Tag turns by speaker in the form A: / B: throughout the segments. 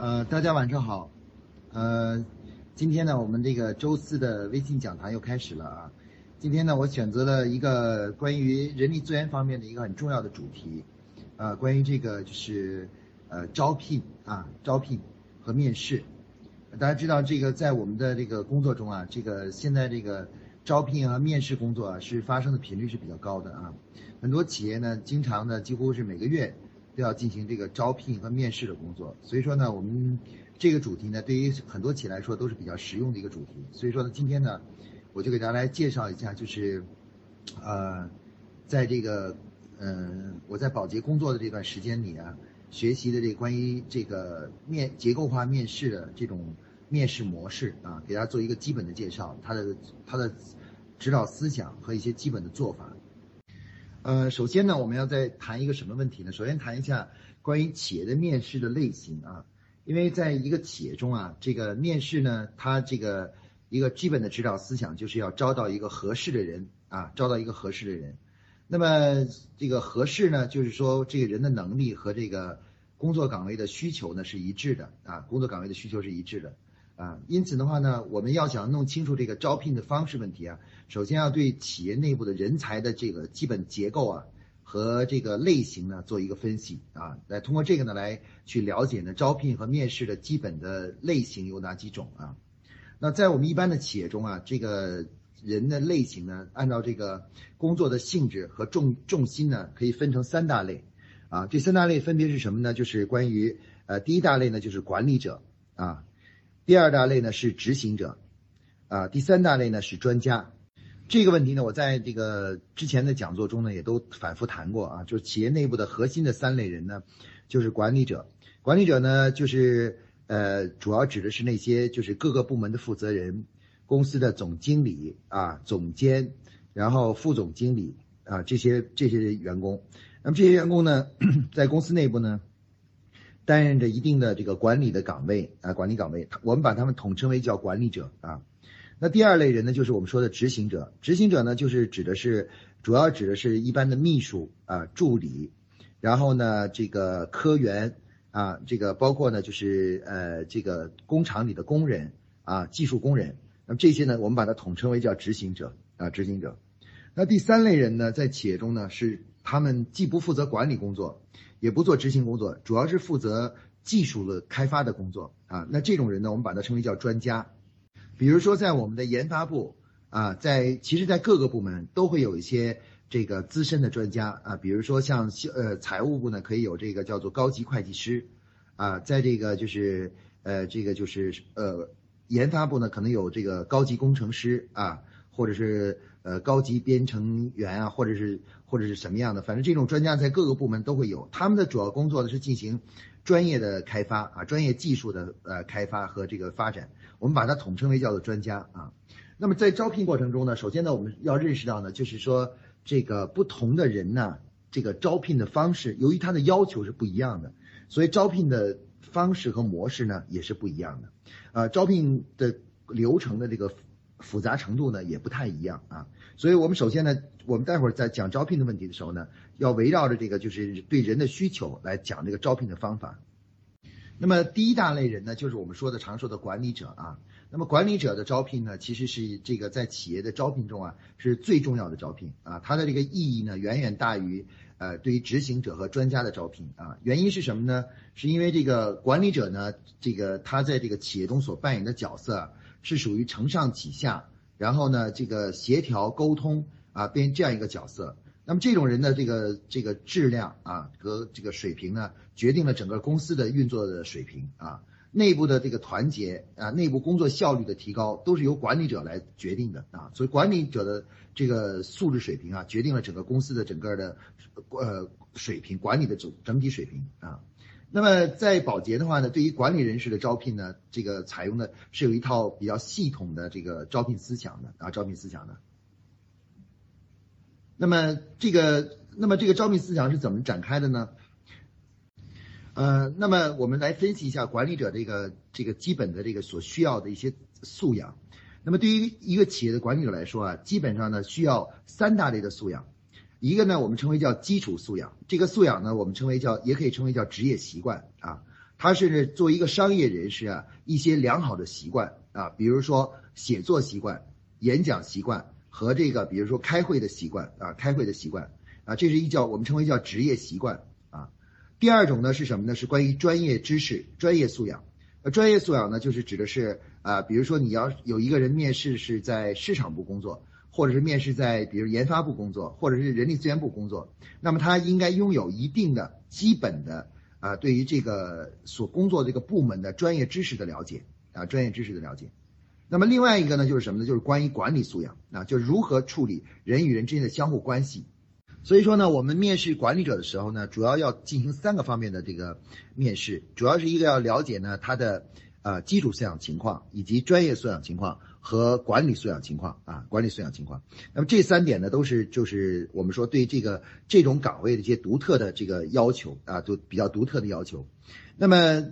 A: 呃，大家晚上好。呃，今天呢，我们这个周四的微信讲堂又开始了啊。今天呢，我选择了一个关于人力资源方面的一个很重要的主题，呃，关于这个就是呃招聘啊，招聘和面试。大家知道，这个在我们的这个工作中啊，这个现在这个招聘和面试工作啊，是发生的频率是比较高的啊。很多企业呢，经常呢，几乎是每个月。都要进行这个招聘和面试的工作，所以说呢，我们这个主题呢，对于很多企业来说都是比较实用的一个主题。所以说呢，今天呢，我就给大家来介绍一下，就是，呃，在这个，嗯，我在保洁工作的这段时间里啊，学习的这关于这个面结构化面试的这种面试模式啊，给大家做一个基本的介绍，它的它的指导思想和一些基本的做法。呃，首先呢，我们要再谈一个什么问题呢？首先谈一下关于企业的面试的类型啊，因为在一个企业中啊，这个面试呢，它这个一个基本的指导思想就是要招到一个合适的人啊，招到一个合适的人。那么这个合适呢，就是说这个人的能力和这个工作岗位的需求呢是一致的啊，工作岗位的需求是一致的。啊，因此的话呢，我们要想弄清楚这个招聘的方式问题啊，首先要对企业内部的人才的这个基本结构啊和这个类型呢做一个分析啊，来通过这个呢来去了解呢招聘和面试的基本的类型有哪几种啊？那在我们一般的企业中啊，这个人的类型呢，按照这个工作的性质和重重心呢，可以分成三大类啊，这三大类分别是什么呢？就是关于呃第一大类呢就是管理者啊。第二大类呢是执行者，啊，第三大类呢是专家。这个问题呢，我在这个之前的讲座中呢也都反复谈过啊，就是企业内部的核心的三类人呢，就是管理者。管理者呢，就是呃，主要指的是那些就是各个部门的负责人，公司的总经理啊、总监，然后副总经理啊这些这些员工。那么这些员工呢，在公司内部呢。担任着一定的这个管理的岗位啊，管理岗位，我们把他们统称为叫管理者啊。那第二类人呢，就是我们说的执行者。执行者呢，就是指的是主要指的是一般的秘书啊、助理，然后呢，这个科员啊，这个包括呢，就是呃，这个工厂里的工人啊、技术工人。那么这些呢，我们把它统称为叫执行者啊，执行者。那第三类人呢，在企业中呢，是他们既不负责管理工作。也不做执行工作，主要是负责技术的开发的工作啊。那这种人呢，我们把它称为叫专家。比如说，在我们的研发部啊，在其实，在各个部门都会有一些这个资深的专家啊。比如说，像呃财务部呢，可以有这个叫做高级会计师啊。在这个就是呃这个就是呃研发部呢，可能有这个高级工程师啊，或者是呃高级编程员啊，或者是。或者是什么样的，反正这种专家在各个部门都会有。他们的主要工作呢是进行专业的开发啊，专业技术的呃开发和这个发展。我们把它统称为叫做专家啊。那么在招聘过程中呢，首先呢我们要认识到呢，就是说这个不同的人呢，这个招聘的方式，由于他的要求是不一样的，所以招聘的方式和模式呢也是不一样的。呃，招聘的流程的这个复杂程度呢也不太一样啊。所以我们首先呢。我们待会儿在讲招聘的问题的时候呢，要围绕着这个就是对人的需求来讲这个招聘的方法。那么第一大类人呢，就是我们说的常说的管理者啊。那么管理者的招聘呢，其实是这个在企业的招聘中啊是最重要的招聘啊，它的这个意义呢远远大于呃对于执行者和专家的招聘啊。原因是什么呢？是因为这个管理者呢，这个他在这个企业中所扮演的角色是属于承上启下，然后呢这个协调沟通。啊，变这样一个角色，那么这种人的这个这个质量啊和这个水平呢，决定了整个公司的运作的水平啊，内部的这个团结啊，内部工作效率的提高，都是由管理者来决定的啊。所以管理者的这个素质水平啊，决定了整个公司的整个的呃水平，管理的整整体水平啊。那么在保洁的话呢，对于管理人士的招聘呢，这个采用的是有一套比较系统的这个招聘思想的啊，招聘思想的。那么这个，那么这个招聘思想是怎么展开的呢？呃，那么我们来分析一下管理者这个这个基本的这个所需要的一些素养。那么对于一个企业的管理者来说啊，基本上呢需要三大类的素养。一个呢我们称为叫基础素养，这个素养呢我们称为叫，也可以称为叫职业习惯啊。它是作为一个商业人士啊，一些良好的习惯啊，比如说写作习惯、演讲习惯和这个比如说开会的习惯啊，开会的习惯啊，这是一叫我们称为叫职业习惯啊。第二种呢是什么呢？是关于专业知识、专业素养。呃，专业素养呢，就是指的是啊，比如说你要有一个人面试是在市场部工作。或者是面试在比如研发部工作，或者是人力资源部工作，那么他应该拥有一定的基本的啊，对于这个所工作这个部门的专业知识的了解啊，专业知识的了解。那么另外一个呢，就是什么呢？就是关于管理素养啊，就是如何处理人与人之间的相互关系。所以说呢，我们面试管理者的时候呢，主要要进行三个方面的这个面试，主要是一个要了解呢他的啊基础素养情况以及专业素养情况。和管理素养情况啊，管理素养情况。那么这三点呢，都是就是我们说对这个这种岗位的一些独特的这个要求啊，都比较独特的要求。那么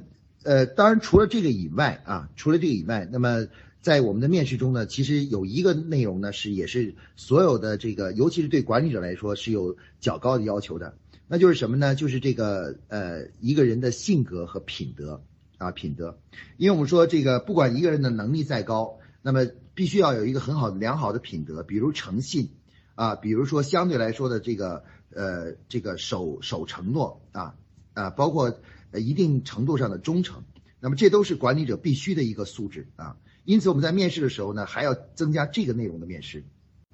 A: 呃，当然除了这个以外啊，除了这个以外，那么在我们的面试中呢，其实有一个内容呢是也是所有的这个，尤其是对管理者来说是有较高的要求的。那就是什么呢？就是这个呃一个人的性格和品德啊品德，因为我们说这个不管一个人的能力再高。那么必须要有一个很好的良好的品德，比如诚信，啊，比如说相对来说的这个呃这个守守承诺啊啊，包括一定程度上的忠诚，那么这都是管理者必须的一个素质啊。因此我们在面试的时候呢，还要增加这个内容的面试。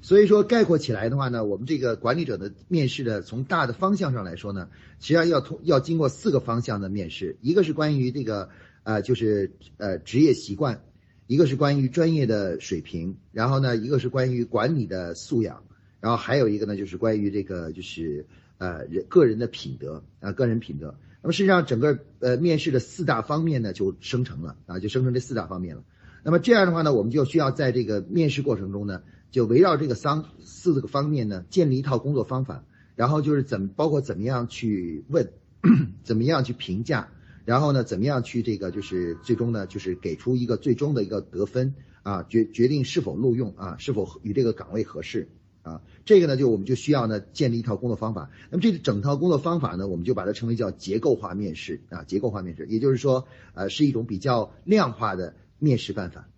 A: 所以说概括起来的话呢，我们这个管理者的面试的从大的方向上来说呢，实际上要通要经过四个方向的面试，一个是关于这个呃就是呃职业习惯。一个是关于专业的水平，然后呢，一个是关于管理的素养，然后还有一个呢，就是关于这个就是呃人个人的品德啊，个人品德。那么实际上整个呃面试的四大方面呢就生成了啊，就生成这四大方面了。那么这样的话呢，我们就需要在这个面试过程中呢，就围绕这个三四个方面呢，建立一套工作方法，然后就是怎么包括怎么样去问，怎么样去评价。然后呢，怎么样去这个就是最终呢，就是给出一个最终的一个得分啊，决决定是否录用啊，是否与这个岗位合适啊？这个呢，就我们就需要呢建立一套工作方法。那么这整套工作方法呢，我们就把它称为叫结构化面试啊，结构化面试，也就是说，呃，是一种比较量化的面试办法。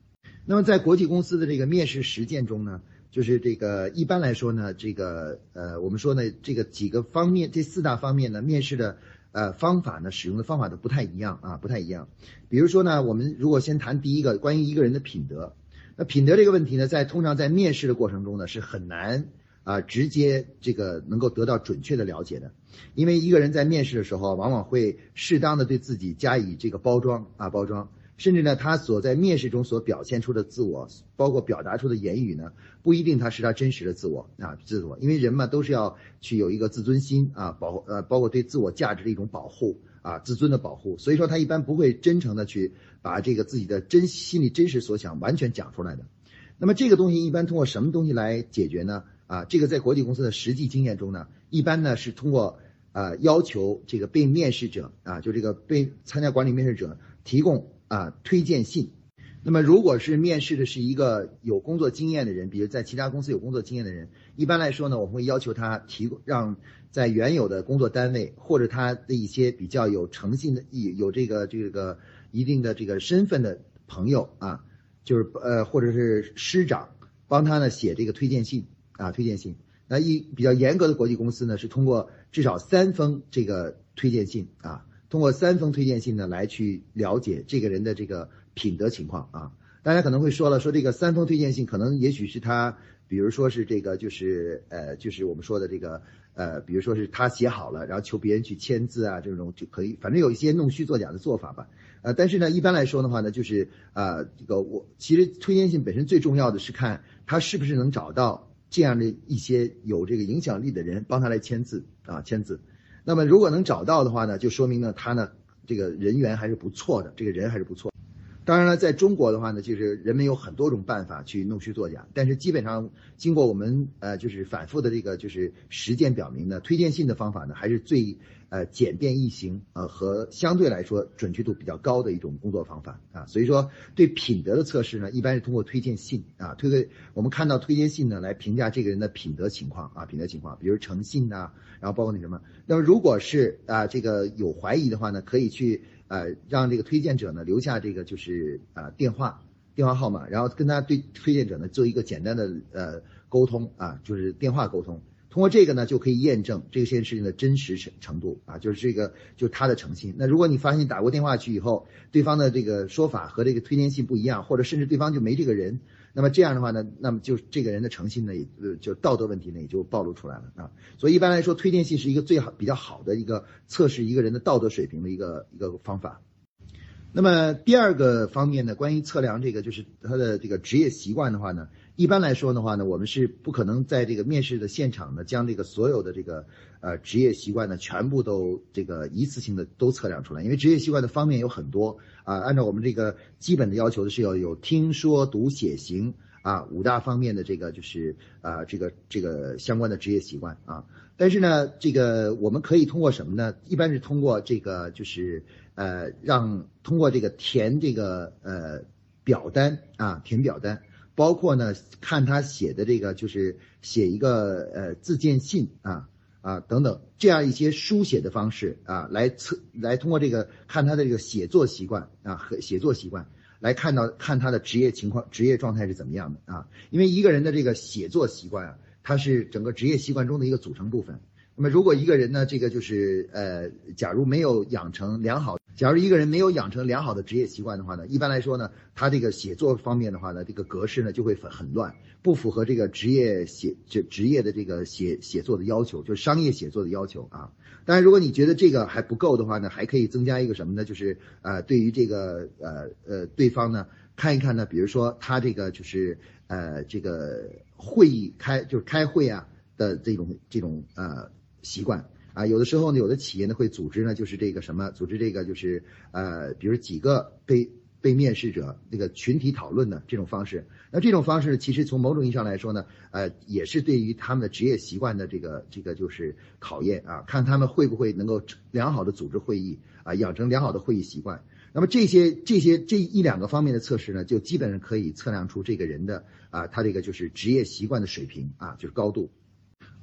A: 那么在国际公司的这个面试实践中呢，就是这个一般来说呢，这个呃，我们说呢，这个几个方面，这四大方面呢，面试的。呃，方法呢，使用的方法都不太一样啊，不太一样。比如说呢，我们如果先谈第一个，关于一个人的品德。那品德这个问题呢，在通常在面试的过程中呢，是很难啊直接这个能够得到准确的了解的，因为一个人在面试的时候，往往会适当的对自己加以这个包装啊包装。甚至呢，他所在面试中所表现出的自我，包括表达出的言语呢，不一定他是他真实的自我啊，自我。因为人嘛，都是要去有一个自尊心啊，保呃，包括对自我价值的一种保护啊，自尊的保护。所以说，他一般不会真诚的去把这个自己的真心里真实所想完全讲出来的。那么这个东西一般通过什么东西来解决呢？啊，这个在国际公司的实际经验中呢，一般呢是通过啊要求这个被面试者啊，就这个被参加管理面试者提供。啊，推荐信。那么，如果是面试的是一个有工作经验的人，比如在其他公司有工作经验的人，一般来说呢，我们会要求他提供让在原有的工作单位或者他的一些比较有诚信的、有有这个这个一定的这个身份的朋友啊，就是呃或者是师长帮他呢写这个推荐信啊，推荐信。那一比较严格的国际公司呢，是通过至少三封这个推荐信啊。通过三封推荐信呢，来去了解这个人的这个品德情况啊。大家可能会说了，说这个三封推荐信可能也许是他，比如说是这个就是呃就是我们说的这个呃，比如说是他写好了，然后求别人去签字啊，这种就可以，反正有一些弄虚作假的做法吧。呃，但是呢，一般来说的话呢，就是啊这个我其实推荐信本身最重要的是看他是不是能找到这样的一些有这个影响力的人帮他来签字啊签字。那么如果能找到的话呢，就说明呢他呢这个人缘还是不错的，这个人还是不错。当然了，在中国的话呢，就是人们有很多种办法去弄虚作假，但是基本上经过我们呃就是反复的这个就是实践表明呢，推荐信的方法呢还是最。呃，简便易行，呃，和相对来说准确度比较高的一种工作方法啊，所以说对品德的测试呢，一般是通过推荐信啊，推推我们看到推荐信呢来评价这个人的品德情况啊，品德情况，比如诚信呐，然后包括那什么，那么如果是啊这个有怀疑的话呢，可以去呃让这个推荐者呢留下这个就是啊电话电话号码，然后跟他对推荐者呢做一个简单的呃沟通啊，就是电话沟通。通过这个呢，就可以验证这件事情的真实程程度啊，就是这个就是他的诚信。那如果你发现打过电话去以后，对方的这个说法和这个推荐信不一样，或者甚至对方就没这个人，那么这样的话呢，那么就这个人的诚信呢，也就道德问题呢也就暴露出来了啊。所以一般来说，推荐信是一个最好比较好的一个测试一个人的道德水平的一个一个方法。那么第二个方面呢，关于测量这个就是他的这个职业习惯的话呢。一般来说的话呢，我们是不可能在这个面试的现场呢，将这个所有的这个呃职业习惯呢，全部都这个一次性的都测量出来，因为职业习惯的方面有很多啊。按照我们这个基本的要求的是要有听说读写行啊五大方面的这个就是啊这个这个相关的职业习惯啊。但是呢，这个我们可以通过什么呢？一般是通过这个就是呃让通过这个填这个呃表单啊填表单。包括呢，看他写的这个，就是写一个呃自荐信啊啊等等这样一些书写的方式啊，来测来通过这个看他的这个写作习惯啊和写作习惯，来看到看他的职业情况、职业状态是怎么样的啊。因为一个人的这个写作习惯啊，它是整个职业习惯中的一个组成部分。那么如果一个人呢，这个就是呃，假如没有养成良好。假如一个人没有养成良好的职业习惯的话呢，一般来说呢，他这个写作方面的话呢，这个格式呢就会很很乱，不符合这个职业写这职业的这个写写作的要求，就是商业写作的要求啊。当然，如果你觉得这个还不够的话呢，还可以增加一个什么呢？就是呃，对于这个呃呃对方呢，看一看呢，比如说他这个就是呃这个会议开就是开会啊的这种这种呃习惯。啊，有的时候呢，有的企业呢会组织呢，就是这个什么，组织这个就是呃，比如几个被被面试者这个群体讨论的这种方式。那这种方式其实从某种意义上来说呢，呃，也是对于他们的职业习惯的这个这个就是考验啊，看他们会不会能够良好的组织会议啊，养成良好的会议习惯。那么这些这些这一两个方面的测试呢，就基本上可以测量出这个人的啊，他这个就是职业习惯的水平啊，就是高度。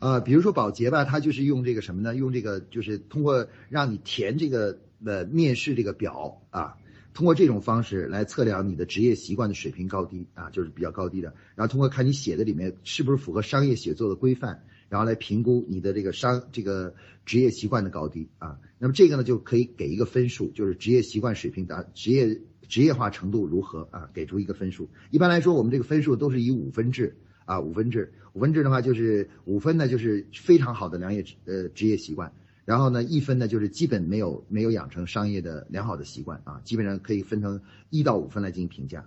A: 呃，比如说保洁吧，他就是用这个什么呢？用这个就是通过让你填这个呃面试这个表啊，通过这种方式来测量你的职业习惯的水平高低啊，就是比较高低的。然后通过看你写的里面是不是符合商业写作的规范，然后来评估你的这个商这个职业习惯的高低啊。那么这个呢就可以给一个分数，就是职业习惯水平达职业职业化程度如何啊，给出一个分数。一般来说，我们这个分数都是以五分制。啊，五分制，五分制的话就是五分呢，就是非常好的良业呃职业习惯，然后呢一分呢就是基本没有没有养成商业的良好的习惯啊，基本上可以分成一到五分来进行评价。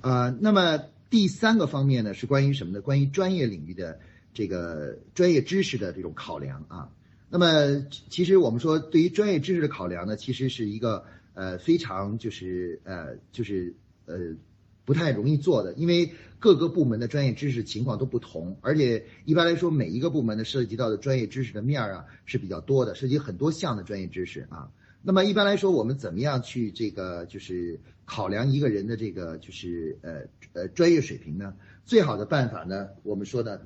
A: 啊，那么第三个方面呢是关于什么呢？关于专业领域的这个专业知识的这种考量啊。那么其实我们说对于专业知识的考量呢，其实是一个呃非常就是呃就是呃。不太容易做的，因为各个部门的专业知识情况都不同，而且一般来说，每一个部门的涉及到的专业知识的面儿啊是比较多的，涉及很多项的专业知识啊。那么一般来说，我们怎么样去这个就是考量一个人的这个就是呃呃专业水平呢？最好的办法呢，我们说呢，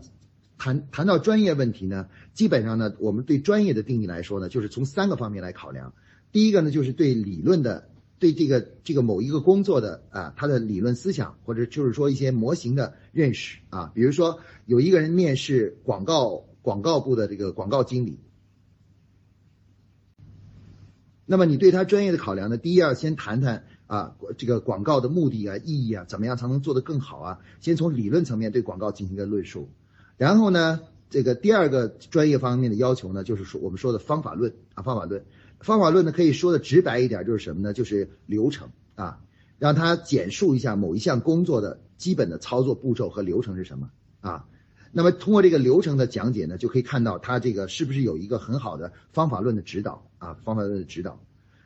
A: 谈谈到专业问题呢，基本上呢，我们对专业的定义来说呢，就是从三个方面来考量。第一个呢，就是对理论的。对这个这个某一个工作的啊，他的理论思想或者就是说一些模型的认识啊，比如说有一个人面试广告广告部的这个广告经理，那么你对他专业的考量呢，第一要先谈谈啊这个广告的目的啊意义啊，怎么样才能做得更好啊？先从理论层面对广告进行一个论述，然后呢，这个第二个专业方面的要求呢，就是说我们说的方法论啊方法论。方法论呢，可以说的直白一点，就是什么呢？就是流程啊，让他简述一下某一项工作的基本的操作步骤和流程是什么啊。那么通过这个流程的讲解呢，就可以看到他这个是不是有一个很好的方法论的指导啊，方法论的指导。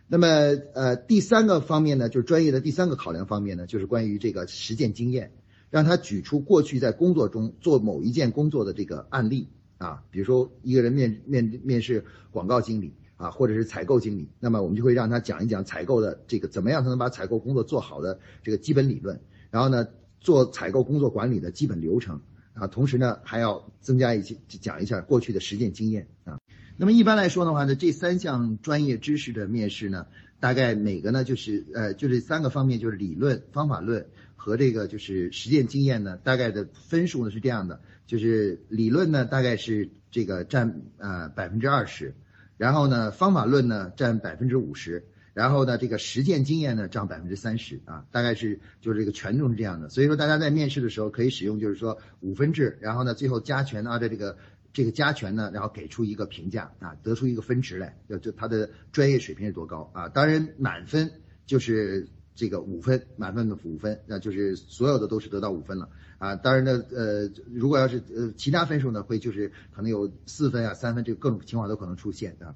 A: 那么呃，第三个方面呢，就是专业的第三个考量方面呢，就是关于这个实践经验，让他举出过去在工作中做某一件工作的这个案例啊，比如说一个人面面面试广告经理。啊，或者是采购经理，那么我们就会让他讲一讲采购的这个怎么样才能把采购工作做好的这个基本理论，然后呢，做采购工作管理的基本流程啊，同时呢还要增加一些讲一下过去的实践经验啊。那么一般来说的话呢，这三项专业知识的面试呢，大概每个呢就是呃就这三个方面，就是理论、方法论和这个就是实践经验呢，大概的分数呢是这样的，就是理论呢大概是这个占呃百分之二十，然后呢方法论呢占百分之五十。然后呢，这个实践经验呢占百分之三十啊，大概是就是这个权重是这样的。所以说大家在面试的时候可以使用就是说五分制，然后呢最后加权按照这个这个加权呢，然后给出一个评价啊，得出一个分值来，就就他的专业水平是多高啊。当然满分就是这个五分，满分的五分，那就是所有的都是得到五分了啊。当然呢，呃，如果要是呃其他分数呢，会就是可能有四分啊、三分，这个各种情况都可能出现啊。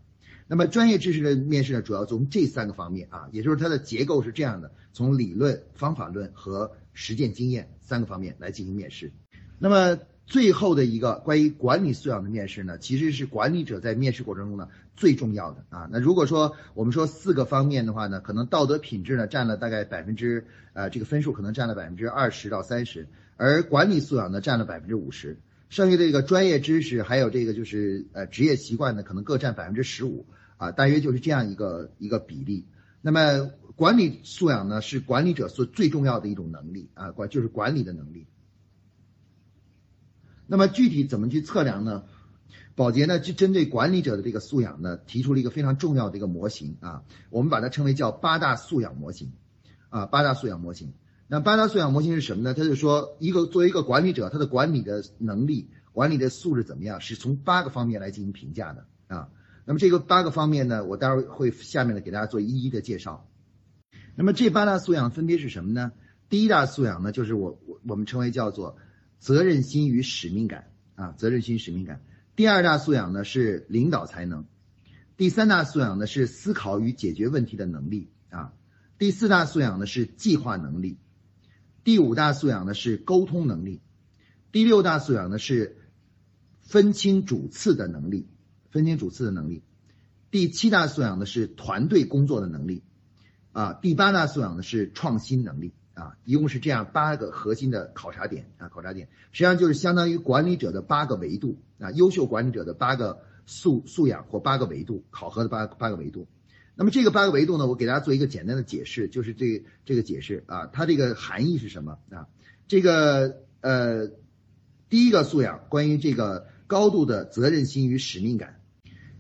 A: 那么专业知识的面试呢，主要从这三个方面啊，也就是它的结构是这样的：从理论、方法论和实践经验三个方面来进行面试。那么最后的一个关于管理素养的面试呢，其实是管理者在面试过程中呢最重要的啊。那如果说我们说四个方面的话呢，可能道德品质呢占了大概百分之呃这个分数可能占了百分之二十到三十，而管理素养呢占了百分之五十。剩下的这个专业知识，还有这个就是呃职业习惯呢，可能各占百分之十五啊，大约就是这样一个一个比例。那么管理素养呢，是管理者所最重要的一种能力啊，管就是管理的能力。那么具体怎么去测量呢？宝洁呢就针对管理者的这个素养呢，提出了一个非常重要的一个模型啊，我们把它称为叫八大素养模型啊，八大素养模型。那八大素养模型是什么呢？他就说，一个作为一个管理者，他的管理的能力、管理的素质怎么样，是从八个方面来进行评价的啊。那么这个八个方面呢，我待会儿会下面呢给大家做一一的介绍。那么这八大素养分别是什么呢？第一大素养呢，就是我我我们称为叫做责任心与使命感啊，责任心、使命感。第二大素养呢是领导才能，第三大素养呢是思考与解决问题的能力啊，第四大素养呢是计划能力。第五大素养呢是沟通能力，第六大素养呢是分清主次的能力，分清主次的能力，第七大素养呢是团队工作的能力，啊，第八大素养呢是创新能力，啊，一共是这样八个核心的考察点啊，考察点。实际上就是相当于管理者的八个维度啊，优秀管理者的八个素素养或八个维度考核的八八个维度。那么这个八个维度呢，我给大家做一个简单的解释，就是这这个解释啊，它这个含义是什么啊？这个呃，第一个素养关于这个高度的责任心与使命感。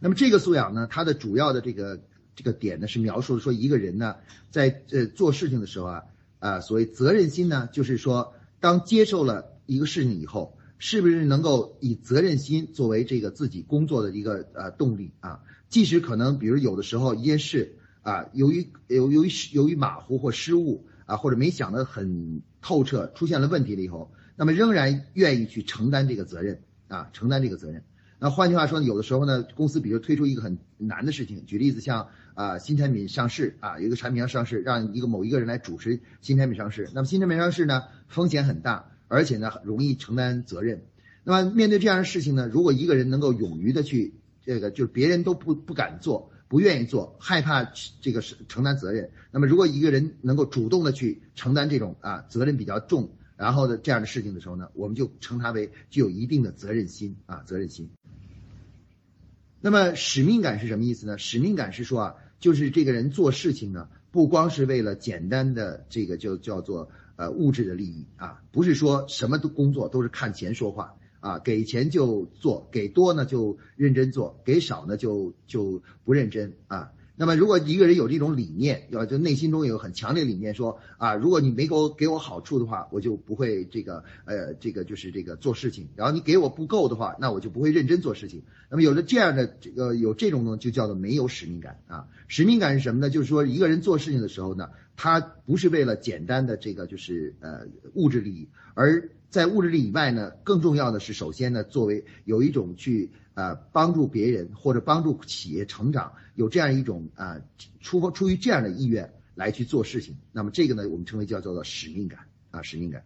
A: 那么这个素养呢，它的主要的这个这个点呢，是描述说一个人呢，在呃做事情的时候啊啊，所谓责任心呢，就是说当接受了一个事情以后，是不是能够以责任心作为这个自己工作的一个呃动力啊？即使可能，比如有的时候一件事啊，由于由由于由于马虎或失误啊，或者没想得很透彻，出现了问题了以后，那么仍然愿意去承担这个责任啊，承担这个责任。那换句话说呢，有的时候呢，公司比如推出一个很难的事情，举例子像啊新产品上市啊，有一个产品要上市，让一个某一个人来主持新产品上市，那么新产品上市呢风险很大，而且呢容易承担责任。那么面对这样的事情呢，如果一个人能够勇于的去。这个就是别人都不不敢做，不愿意做，害怕这个是承担责任。那么如果一个人能够主动的去承担这种啊责任比较重，然后的这样的事情的时候呢，我们就称他为具有一定的责任心啊责任心。那么使命感是什么意思呢？使命感是说啊，就是这个人做事情呢，不光是为了简单的这个就叫做呃物质的利益啊，不是说什么都工作都是看钱说话。啊，给钱就做，给多呢就认真做，给少呢就就不认真啊。那么如果一个人有这种理念，要就内心中有很强烈理念，说啊，如果你没给我给我好处的话，我就不会这个呃这个就是这个做事情。然后你给我不够的话，那我就不会认真做事情。那么有了这样的这个有这种呢，就叫做没有使命感啊。使命感是什么呢？就是说一个人做事情的时候呢，他不是为了简单的这个就是呃物质利益，而在物质力以外呢，更重要的是，首先呢，作为有一种去呃帮助别人或者帮助企业成长，有这样一种啊出出于这样的意愿来去做事情，那么这个呢，我们称为叫做使命感啊，使命感，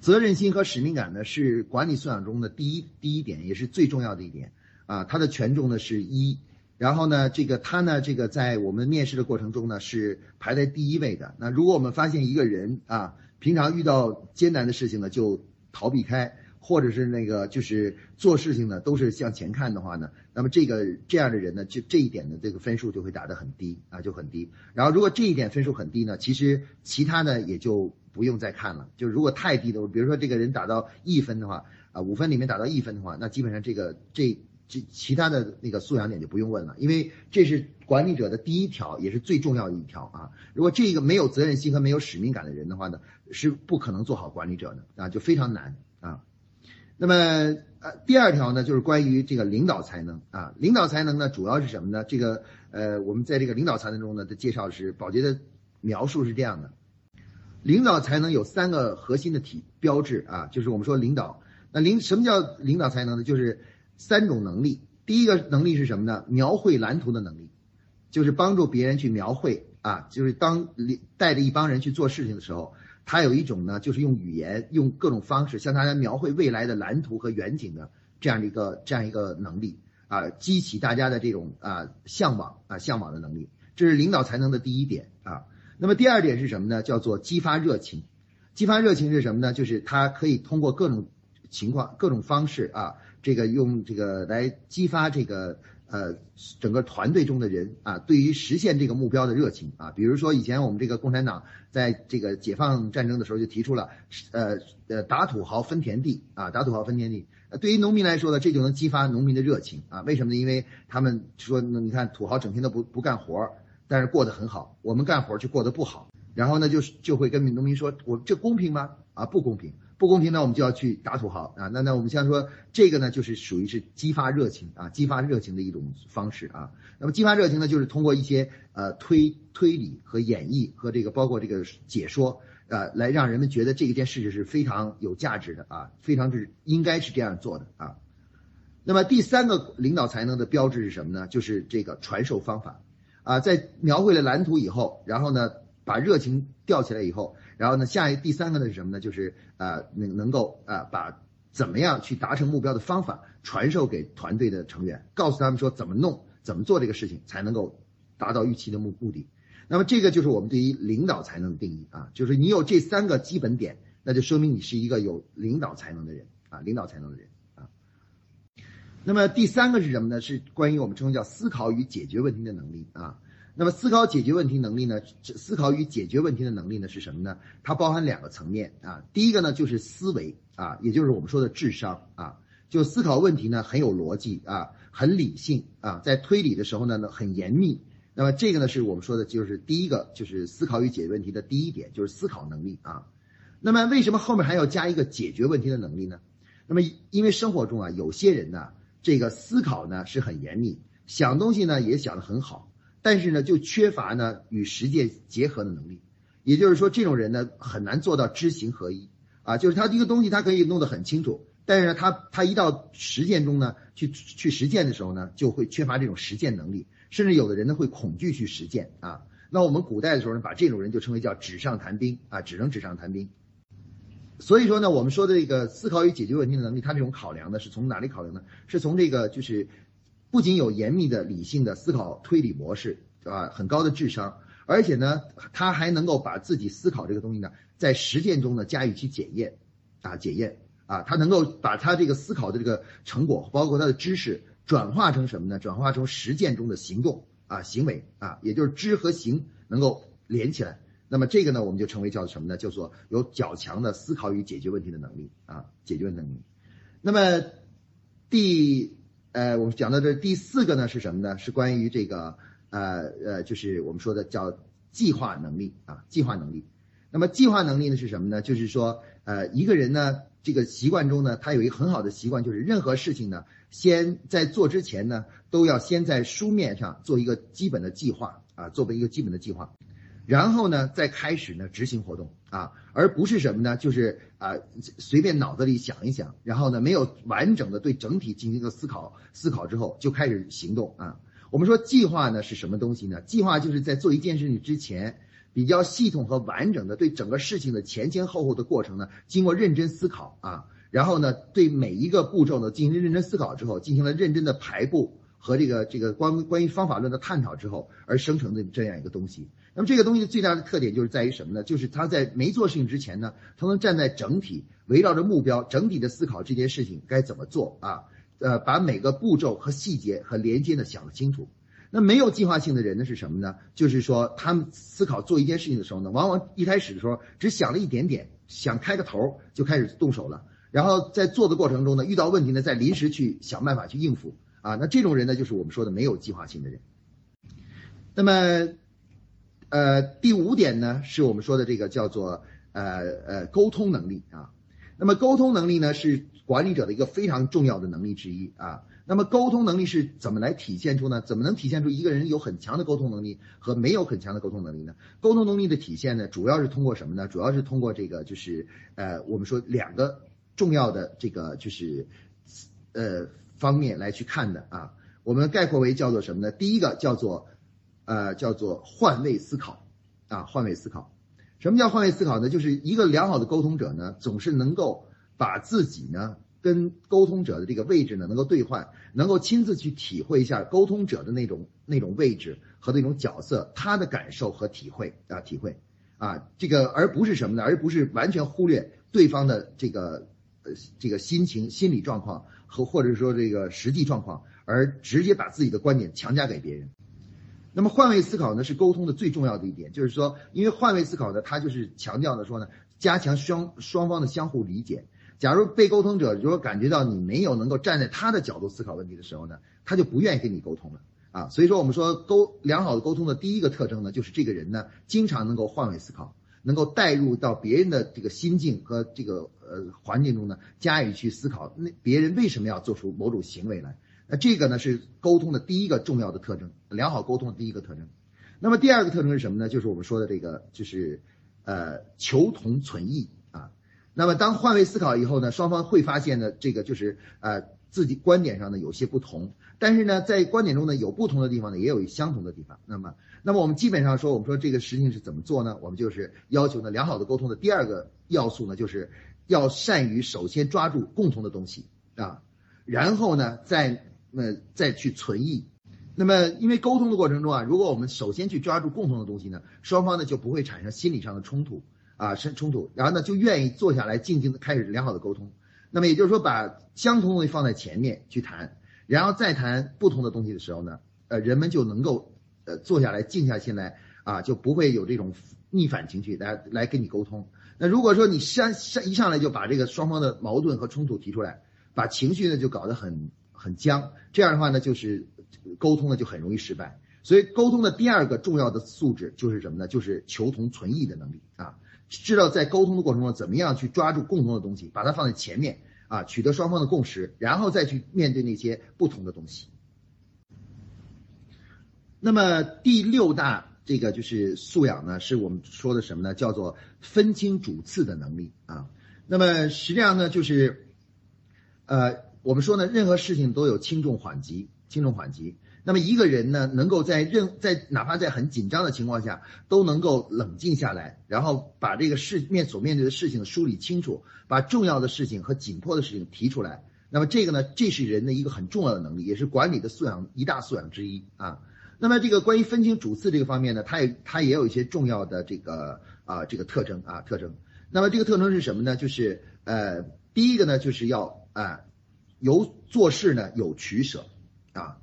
A: 责任心和使命感呢是管理素养中的第一第一点，也是最重要的一点啊，它的权重呢是一，然后呢，这个它呢，这个在我们面试的过程中呢是排在第一位的。那如果我们发现一个人啊。平常遇到艰难的事情呢，就逃避开，或者是那个就是做事情呢都是向前看的话呢，那么这个这样的人呢，就这一点的这个分数就会打得很低啊，就很低。然后如果这一点分数很低呢，其实其他的也就不用再看了。就如果太低的，比如说这个人打到一分的话，啊五分里面打到一分的话，那基本上这个这。这其他的那个素养点就不用问了，因为这是管理者的第一条，也是最重要的一条啊。如果这个没有责任心和没有使命感的人的话呢，是不可能做好管理者的啊，就非常难啊。那么呃，第二条呢，就是关于这个领导才能啊。领导才能呢，主要是什么呢？这个呃，我们在这个领导才能中呢的介绍是宝洁的描述是这样的：领导才能有三个核心的体标志啊，就是我们说领导，那领什么叫领导才能呢？就是三种能力，第一个能力是什么呢？描绘蓝图的能力，就是帮助别人去描绘啊，就是当带着一帮人去做事情的时候，他有一种呢，就是用语言，用各种方式向大家描绘未来的蓝图和远景的这样的一个这样一个能力啊，激起大家的这种啊向往啊向往的能力，这是领导才能的第一点啊。那么第二点是什么呢？叫做激发热情，激发热情是什么呢？就是他可以通过各种情况、各种方式啊。这个用这个来激发这个呃整个团队中的人啊，对于实现这个目标的热情啊，比如说以前我们这个共产党在这个解放战争的时候就提出了呃呃打土豪分田地啊，打土豪分田地。对于农民来说呢，这就能激发农民的热情啊。为什么呢？因为他们说，你看土豪整天都不不干活，但是过得很好，我们干活却过得不好。然后呢，就是就会跟农民说，我这公平吗？啊，不公平。不公平呢，我们就要去打土豪啊！那那我们先说这个呢，就是属于是激发热情啊，激发热情的一种方式啊。那么激发热情呢，就是通过一些呃推推理和演绎和这个包括这个解说呃，来让人们觉得这一件事情是非常有价值的啊，非常是应该是这样做的啊。那么第三个领导才能的标志是什么呢？就是这个传授方法啊，在描绘了蓝图以后，然后呢把热情吊起来以后。然后呢，下一第三个呢是什么呢？就是呃能能够啊把怎么样去达成目标的方法传授给团队的成员，告诉他们说怎么弄，怎么做这个事情才能够达到预期的目目的。那么这个就是我们对于领导才能的定义啊，就是你有这三个基本点，那就说明你是一个有领导才能的人啊，领导才能的人啊。那么第三个是什么呢？是关于我们称为叫思考与解决问题的能力啊。那么思考解决问题能力呢？思考与解决问题的能力呢是什么呢？它包含两个层面啊。第一个呢就是思维啊，也就是我们说的智商啊。就思考问题呢很有逻辑啊，很理性啊，在推理的时候呢很严密。那么这个呢是我们说的就是第一个就是思考与解决问题的第一点就是思考能力啊。那么为什么后面还要加一个解决问题的能力呢？那么因为生活中啊有些人呢这个思考呢是很严密，想东西呢也想得很好。但是呢，就缺乏呢与实践结合的能力，也就是说，这种人呢很难做到知行合一啊。就是他一个东西，他可以弄得很清楚，但是呢，他他一到实践中呢，去去实践的时候呢，就会缺乏这种实践能力，甚至有的人呢会恐惧去实践啊。那我们古代的时候呢，把这种人就称为叫纸上谈兵啊，只能纸上谈兵。所以说呢，我们说的这个思考与解决问题的能力，他这种考量呢，是从哪里考量呢？是从这个就是。不仅有严密的理性的思考推理模式，啊？很高的智商，而且呢，他还能够把自己思考这个东西呢，在实践中呢加以去检验，啊，检验啊，他能够把他这个思考的这个成果，包括他的知识，转化成什么呢？转化成实践中的行动啊，行为啊，也就是知和行能够连起来。那么这个呢，我们就称为叫什么呢？叫做有较强的思考与解决问题的能力啊，解决问题能力。那么第。呃，我们讲到这第四个呢是什么呢？是关于这个呃呃，就是我们说的叫计划能力啊，计划能力。那么计划能力呢是什么呢？就是说呃一个人呢这个习惯中呢，他有一个很好的习惯，就是任何事情呢，先在做之前呢，都要先在书面上做一个基本的计划啊，作为一个基本的计划。然后呢，再开始呢执行活动啊，而不是什么呢？就是啊，随便脑子里想一想，然后呢，没有完整的对整体进行一个思考，思考之后就开始行动啊。我们说计划呢是什么东西呢？计划就是在做一件事情之前，比较系统和完整的对整个事情的前前后后的过程呢，经过认真思考啊，然后呢，对每一个步骤呢进行认真思考之后，进行了认真的排布。和这个这个关关于方法论的探讨之后而生成的这样一个东西，那么这个东西最大的特点就是在于什么呢？就是他在没做事情之前呢，他能站在整体，围绕着目标，整体的思考这件事情该怎么做啊？呃，把每个步骤和细节和连接呢想得清楚。那没有计划性的人呢是什么呢？就是说他们思考做一件事情的时候呢，往往一开始的时候只想了一点点，想开个头就开始动手了，然后在做的过程中呢，遇到问题呢再临时去想办法去应付啊。那这种人呢，就是我们说的没有计划性的人。那么，呃，第五点呢，是我们说的这个叫做呃呃沟通能力啊。那么沟通能力呢，是管理者的一个非常重要的能力之一啊。那么沟通能力是怎么来体现出呢？怎么能体现出一个人有很强的沟通能力和没有很强的沟通能力呢？沟通能力的体现呢，主要是通过什么呢？主要是通过这个就是呃，我们说两个重要的这个就是呃方面来去看的啊。我们概括为叫做什么呢？第一个叫做呃叫做换位思考啊，换位思考。什么叫换位思考呢？就是一个良好的沟通者呢，总是能够把自己呢。跟沟通者的这个位置呢，能够兑换，能够亲自去体会一下沟通者的那种那种位置和那种角色，他的感受和体会啊，体会啊，这个而不是什么呢？而不是完全忽略对方的这个呃这个心情、心理状况和或者说这个实际状况，而直接把自己的观点强加给别人。那么换位思考呢，是沟通的最重要的一点，就是说，因为换位思考呢，它就是强调的说呢，加强双双方的相互理解。假如被沟通者如果感觉到你没有能够站在他的角度思考问题的时候呢，他就不愿意跟你沟通了啊。所以说我们说沟良好的沟通的第一个特征呢，就是这个人呢经常能够换位思考，能够带入到别人的这个心境和这个呃环境中呢，加以去思考那别人为什么要做出某种行为来。那这个呢是沟通的第一个重要的特征，良好沟通的第一个特征。那么第二个特征是什么呢？就是我们说的这个就是呃求同存异啊。那么当换位思考以后呢，双方会发现呢，这个就是呃自己观点上呢有些不同，但是呢在观点中呢有不同的地方呢也有相同的地方。那么那么我们基本上说，我们说这个事情是怎么做呢？我们就是要求呢良好的沟通的第二个要素呢，就是要善于首先抓住共同的东西啊，然后呢再那再去存异。那么因为沟通的过程中啊，如果我们首先去抓住共同的东西呢，双方呢就不会产生心理上的冲突。啊，生冲突，然后呢，就愿意坐下来静静的开始良好的沟通。那么也就是说，把相同的东西放在前面去谈，然后再谈不同的东西的时候呢，呃，人们就能够呃坐下来静下心来啊，就不会有这种逆反情绪来来跟你沟通。那如果说你上上一上来就把这个双方的矛盾和冲突提出来，把情绪呢就搞得很很僵，这样的话呢，就是沟通呢就很容易失败。所以沟通的第二个重要的素质就是什么呢？就是求同存异的能力啊。知道在沟通的过程中怎么样去抓住共同的东西，把它放在前面啊，取得双方的共识，然后再去面对那些不同的东西。那么第六大这个就是素养呢，是我们说的什么呢？叫做分清主次的能力啊。那么实际上呢，就是呃，我们说呢，任何事情都有轻重缓急，轻重缓急。那么一个人呢，能够在任在哪怕在很紧张的情况下，都能够冷静下来，然后把这个事面所面对的事情梳理清楚，把重要的事情和紧迫的事情提出来。那么这个呢，这是人的一个很重要的能力，也是管理的素养一大素养之一啊。那么这个关于分清主次这个方面呢，它也它也有一些重要的这个啊这个特征啊特征。那么这个特征是什么呢？就是呃第一个呢，就是要啊有做事呢有取舍啊。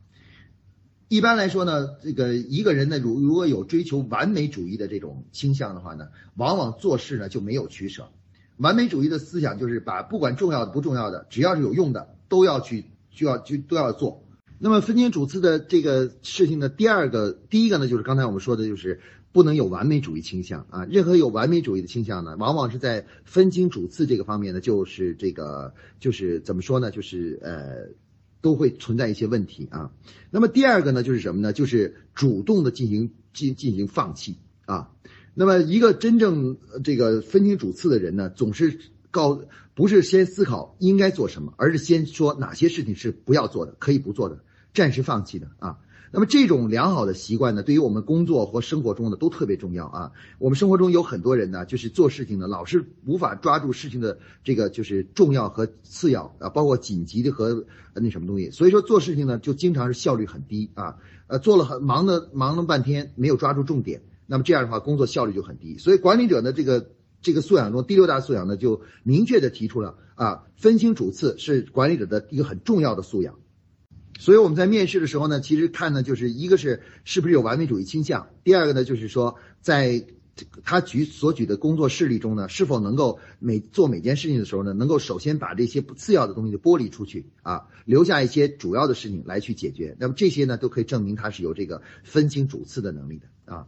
A: 一般来说呢，这个一个人呢，如如果有追求完美主义的这种倾向的话呢，往往做事呢就没有取舍。完美主义的思想就是把不管重要的不重要的，只要是有用的，都要去就要就都要做。那么分清主次的这个事情的第二个，第一个呢，就是刚才我们说的，就是不能有完美主义倾向啊。任何有完美主义的倾向呢，往往是在分清主次这个方面呢，就是这个就是怎么说呢，就是呃。都会存在一些问题啊。那么第二个呢，就是什么呢？就是主动的进行进进行放弃啊。那么一个真正这个分清主次的人呢，总是告不是先思考应该做什么，而是先说哪些事情是不要做的，可以不做的，暂时放弃的啊。那么这种良好的习惯呢，对于我们工作和生活中呢都特别重要啊。我们生活中有很多人呢，就是做事情呢老是无法抓住事情的这个就是重要和次要啊，包括紧急的和那什么东西。所以说做事情呢就经常是效率很低啊。呃，做了很忙的忙了半天，没有抓住重点，那么这样的话工作效率就很低。所以管理者呢，这个这个素养中第六大素养呢，就明确的提出了啊，分清主次是管理者的一个很重要的素养。所以我们在面试的时候呢，其实看呢，就是一个是是不是有完美主义倾向，第二个呢，就是说在他举所举的工作事例中呢，是否能够每做每件事情的时候呢，能够首先把这些不次要的东西就剥离出去啊，留下一些主要的事情来去解决。那么这些呢，都可以证明他是有这个分清主次的能力的啊。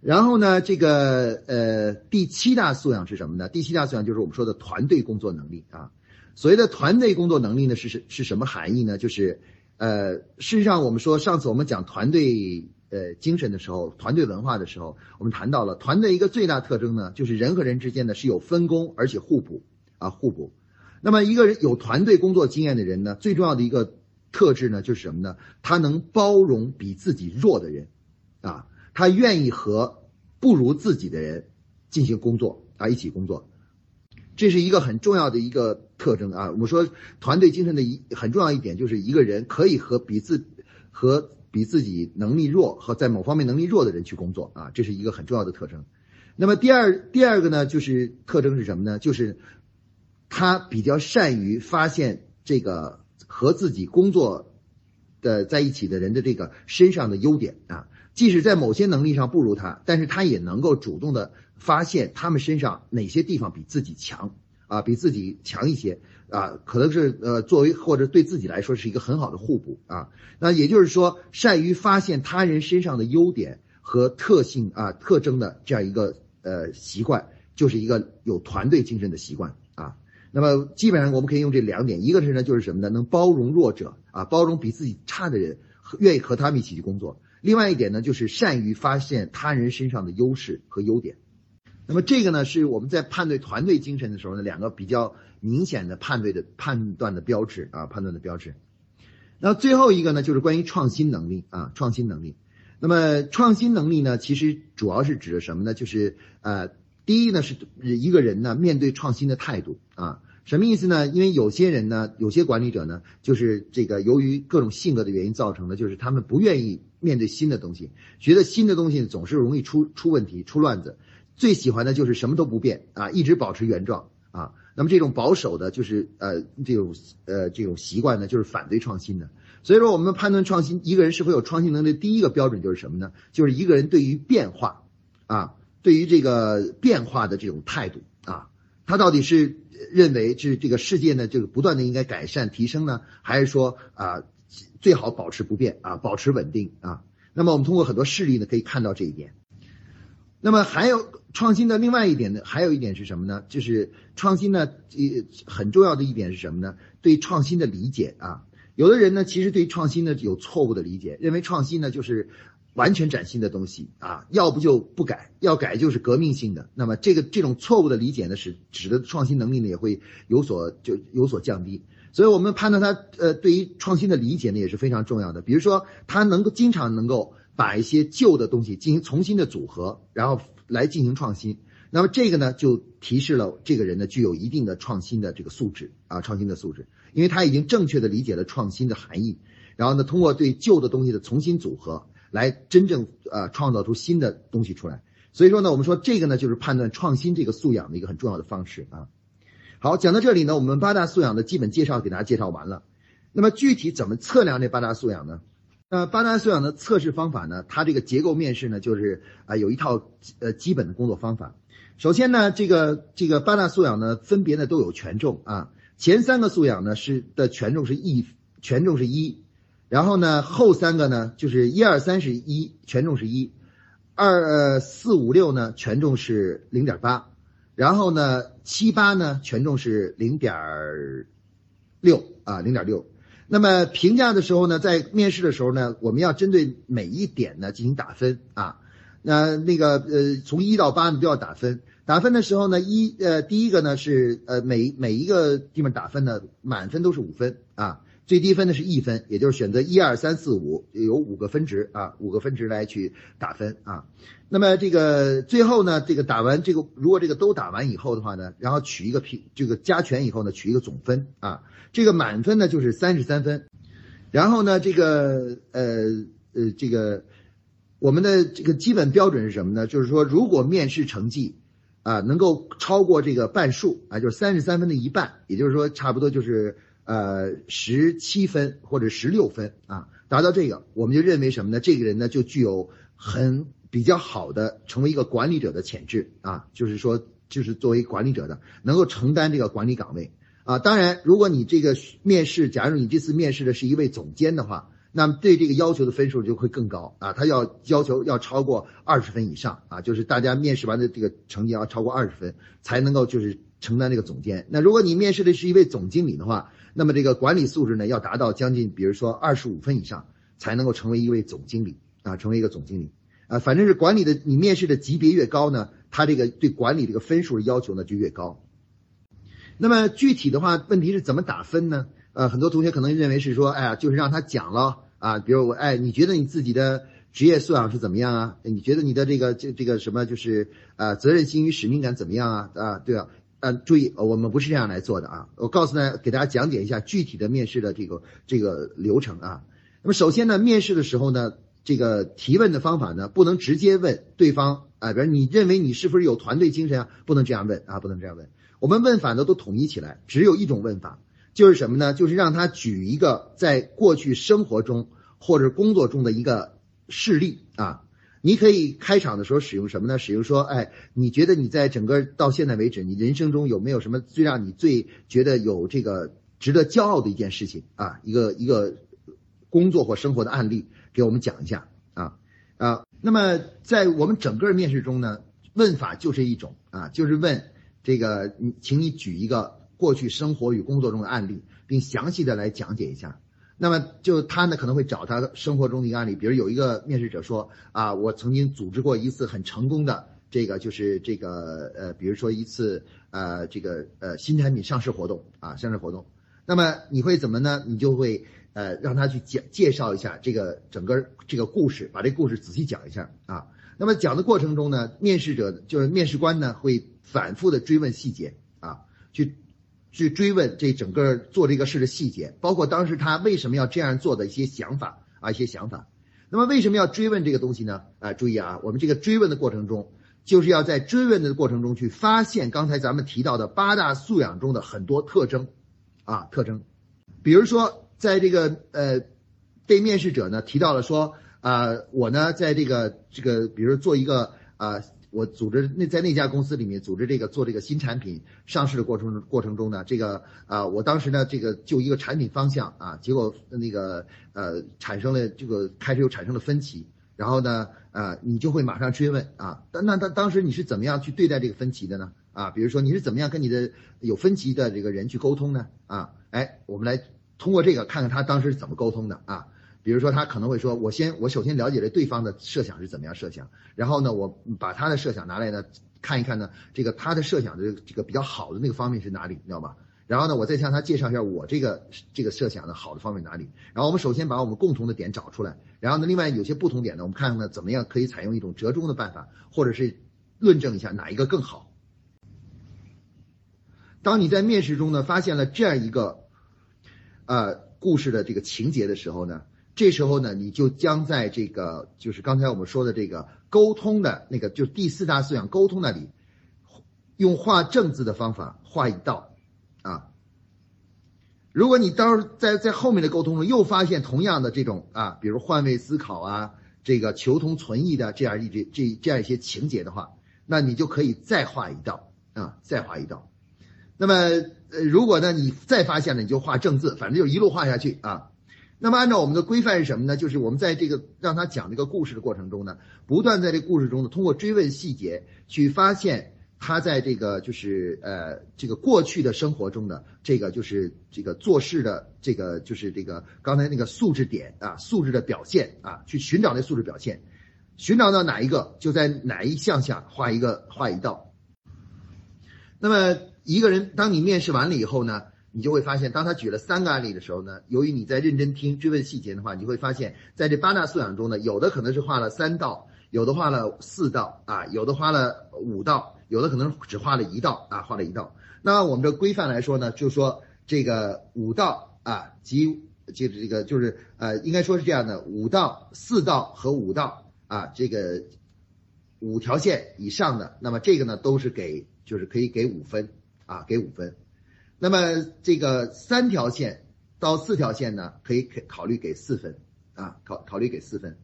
A: 然后呢，这个呃第七大素养是什么呢？第七大素养就是我们说的团队工作能力啊。所谓的团队工作能力呢，是是是什么含义呢？就是呃，事实上，我们说上次我们讲团队呃精神的时候，团队文化的时候，我们谈到了团队一个最大特征呢，就是人和人之间呢是有分工，而且互补啊互补。那么一个人有团队工作经验的人呢，最重要的一个特质呢，就是什么呢？他能包容比自己弱的人，啊，他愿意和不如自己的人进行工作啊，一起工作。这是一个很重要的一个特征啊！我们说团队精神的一很重要一点，就是一个人可以和比自和比自己能力弱和在某方面能力弱的人去工作啊，这是一个很重要的特征。那么第二第二个呢，就是特征是什么呢？就是他比较善于发现这个和自己工作的在一起的人的这个身上的优点啊，即使在某些能力上不如他，但是他也能够主动的。发现他们身上哪些地方比自己强啊，比自己强一些啊，可能是呃作为或者对自己来说是一个很好的互补啊。那也就是说，善于发现他人身上的优点和特性啊特征的这样一个呃习惯，就是一个有团队精神的习惯啊。那么基本上我们可以用这两点，一个是呢就是什么呢？能包容弱者啊，包容比自己差的人，愿意和他们一起去工作。另外一点呢，就是善于发现他人身上的优势和优点。那么这个呢，是我们在判断团队精神的时候呢，两个比较明显的判断的判断的标志啊，判断的标志。那最后一个呢，就是关于创新能力啊，创新能力。那么创新能力呢，其实主要是指的什么呢？就是呃，第一呢是一个人呢面对创新的态度啊，什么意思呢？因为有些人呢，有些管理者呢，就是这个由于各种性格的原因造成的，就是他们不愿意面对新的东西，觉得新的东西总是容易出出问题、出乱子。最喜欢的就是什么都不变啊，一直保持原状啊。那么这种保守的，就是呃这种呃这种习惯呢，就是反对创新的。所以说，我们判断创新一个人是否有创新能力，第一个标准就是什么呢？就是一个人对于变化啊，对于这个变化的这种态度啊，他到底是认为是这个世界呢，这个不断的应该改善提升呢，还是说啊最好保持不变啊，保持稳定啊？那么我们通过很多事例呢，可以看到这一点。那么还有创新的另外一点呢，还有一点是什么呢？就是创新呢，呃，很重要的一点是什么呢？对创新的理解啊，有的人呢，其实对创新呢有错误的理解，认为创新呢就是完全崭新的东西啊，要不就不改，要改就是革命性的。那么这个这种错误的理解呢，使使得创新能力呢也会有所就有所降低。所以我们判断他呃对于创新的理解呢也是非常重要的。比如说他能够经常能够。把一些旧的东西进行重新的组合，然后来进行创新。那么这个呢，就提示了这个人呢具有一定的创新的这个素质啊，创新的素质，因为他已经正确的理解了创新的含义。然后呢，通过对旧的东西的重新组合，来真正呃创造出新的东西出来。所以说呢，我们说这个呢就是判断创新这个素养的一个很重要的方式啊。好，讲到这里呢，我们八大素养的基本介绍给大家介绍完了。那么具体怎么测量这八大素养呢？那八大素养的测试方法呢？它这个结构面试呢，就是啊有一套呃基本的工作方法。首先呢，这个这个八大素养呢，分别呢都有权重啊。前三个素养呢是的权重是一，权重是一。然后呢，后三个呢就是一二三是一，权重是一。二呃四五六呢权重是零点八。然后呢，七八呢权重是零点六啊，零点六。那么评价的时候呢，在面试的时候呢，我们要针对每一点呢进行打分啊。那那个呃，从一到八呢都要打分。打分的时候呢，一呃第一个呢是呃每每一个地方打分呢，满分都是五分啊，最低分呢是一分，也就是选择一二三四五有五个分值啊，五个分值来去打分啊。那么这个最后呢，这个打完这个如果这个都打完以后的话呢，然后取一个评这个加权以后呢，取一个总分啊。这个满分呢就是三十三分，然后呢，这个呃呃这个我们的这个基本标准是什么呢？就是说，如果面试成绩啊能够超过这个半数啊，就是三十三分的一半，也就是说，差不多就是呃十七分或者十六分啊，达到这个，我们就认为什么呢？这个人呢就具有很比较好的成为一个管理者的潜质啊，就是说，就是作为管理者的能够承担这个管理岗位啊。当然，如果你这个面试，假如你这次面试的是一位总监的话。那么对这个要求的分数就会更高啊，他要要求要超过二十分以上啊，就是大家面试完的这个成绩要超过二十分才能够就是承担这个总监。那如果你面试的是一位总经理的话，那么这个管理素质呢要达到将近，比如说二十五分以上才能够成为一位总经理啊，成为一个总经理啊，反正是管理的你面试的级别越高呢，他这个对管理这个分数的要求呢就越高。那么具体的话，问题是怎么打分呢？呃，很多同学可能认为是说，哎呀，就是让他讲了。啊，比如我哎，你觉得你自己的职业素养是怎么样啊？你觉得你的这个这这个什么就是啊责任心与使命感怎么样啊？啊，对啊，嗯，注意，我们不是这样来做的啊。我告诉大家，给大家讲解一下具体的面试的这个这个流程啊。那么首先呢，面试的时候呢，这个提问的方法呢，不能直接问对方啊，比如你认为你是不是有团队精神啊？不能这样问啊，不能这样问。我们问法呢都统一起来，只有一种问法。就是什么呢？就是让他举一个在过去生活中或者工作中的一个事例啊。你可以开场的时候使用什么呢？使用说，哎，你觉得你在整个到现在为止，你人生中有没有什么最让你最觉得有这个值得骄傲的一件事情啊？一个一个工作或生活的案例，给我们讲一下啊啊。那么在我们整个面试中呢，问法就是一种啊，就是问这个，你请你举一个。过去生活与工作中的案例，并详细的来讲解一下。那么就他呢可能会找他生活中的一个案例，比如有一个面试者说啊，我曾经组织过一次很成功的这个就是这个呃，比如说一次呃这个呃新产品上市活动啊上市活动。那么你会怎么呢？你就会呃让他去讲介绍一下这个整个这个故事，把这故事仔细讲一下啊。那么讲的过程中呢，面试者就是面试官呢会反复的追问细节啊，去。去追问这整个做这个事的细节，包括当时他为什么要这样做的一些想法啊，一些想法。那么为什么要追问这个东西呢？啊，注意啊，我们这个追问的过程中，就是要在追问的过程中去发现刚才咱们提到的八大素养中的很多特征啊，特征。比如说，在这个呃，被面试者呢提到了说啊，我呢在这个这个，比如做一个啊。我组织那在那家公司里面组织这个做这个新产品上市的过程过程中呢，这个啊，我当时呢这个就一个产品方向啊，结果那个呃产生了这个开始又产生了分歧，然后呢啊，你就会马上追问啊，那那当当时你是怎么样去对待这个分歧的呢？啊，比如说你是怎么样跟你的有分歧的这个人去沟通呢？啊，哎，我们来通过这个看看他当时是怎么沟通的啊。比如说，他可能会说：“我先，我首先了解了对方的设想是怎么样设想，然后呢，我把他的设想拿来呢看一看呢，这个他的设想的这个比较好的那个方面是哪里，你知道吧？然后呢，我再向他介绍一下我这个这个设想的好的方面哪里。然后我们首先把我们共同的点找出来，然后呢，另外有些不同点呢，我们看看呢怎么样可以采用一种折中的办法，或者是论证一下哪一个更好。当你在面试中呢发现了这样一个呃故事的这个情节的时候呢？这时候呢，你就将在这个就是刚才我们说的这个沟通的那个，就第四大素养沟通那里，用画正字的方法画一道，啊，如果你到时候在在后面的沟通中又发现同样的这种啊，比如换位思考啊，这个求同存异的这样一这这这样一些情节的话，那你就可以再画一道啊，再画一道。那么呃，如果呢你再发现了，你就画正字，反正就一路画下去啊。那么，按照我们的规范是什么呢？就是我们在这个让他讲这个故事的过程中呢，不断在这故事中呢，通过追问细节，去发现他在这个就是呃这个过去的生活中的这个就是这个做事的这个就是这个刚才那个素质点啊，素质的表现啊，去寻找那素质表现，寻找到哪一个，就在哪一项下画一个画一道。那么一个人，当你面试完了以后呢？你就会发现，当他举了三个案例的时候呢，由于你在认真听、追问细节的话，你会发现，在这八大素养中呢，有的可能是画了三道，有的画了四道啊，有的画了五道，有的可能只画了一道啊，画了一道。那我们这规范来说呢，就说这个五道啊，即就是这个就是呃，应该说是这样的，五道、四道和五道啊，这个五条线以上的，那么这个呢都是给就是可以给五分啊，给五分。那么这个三条线到四条线呢，可以考考虑给四分啊，考考虑给四分。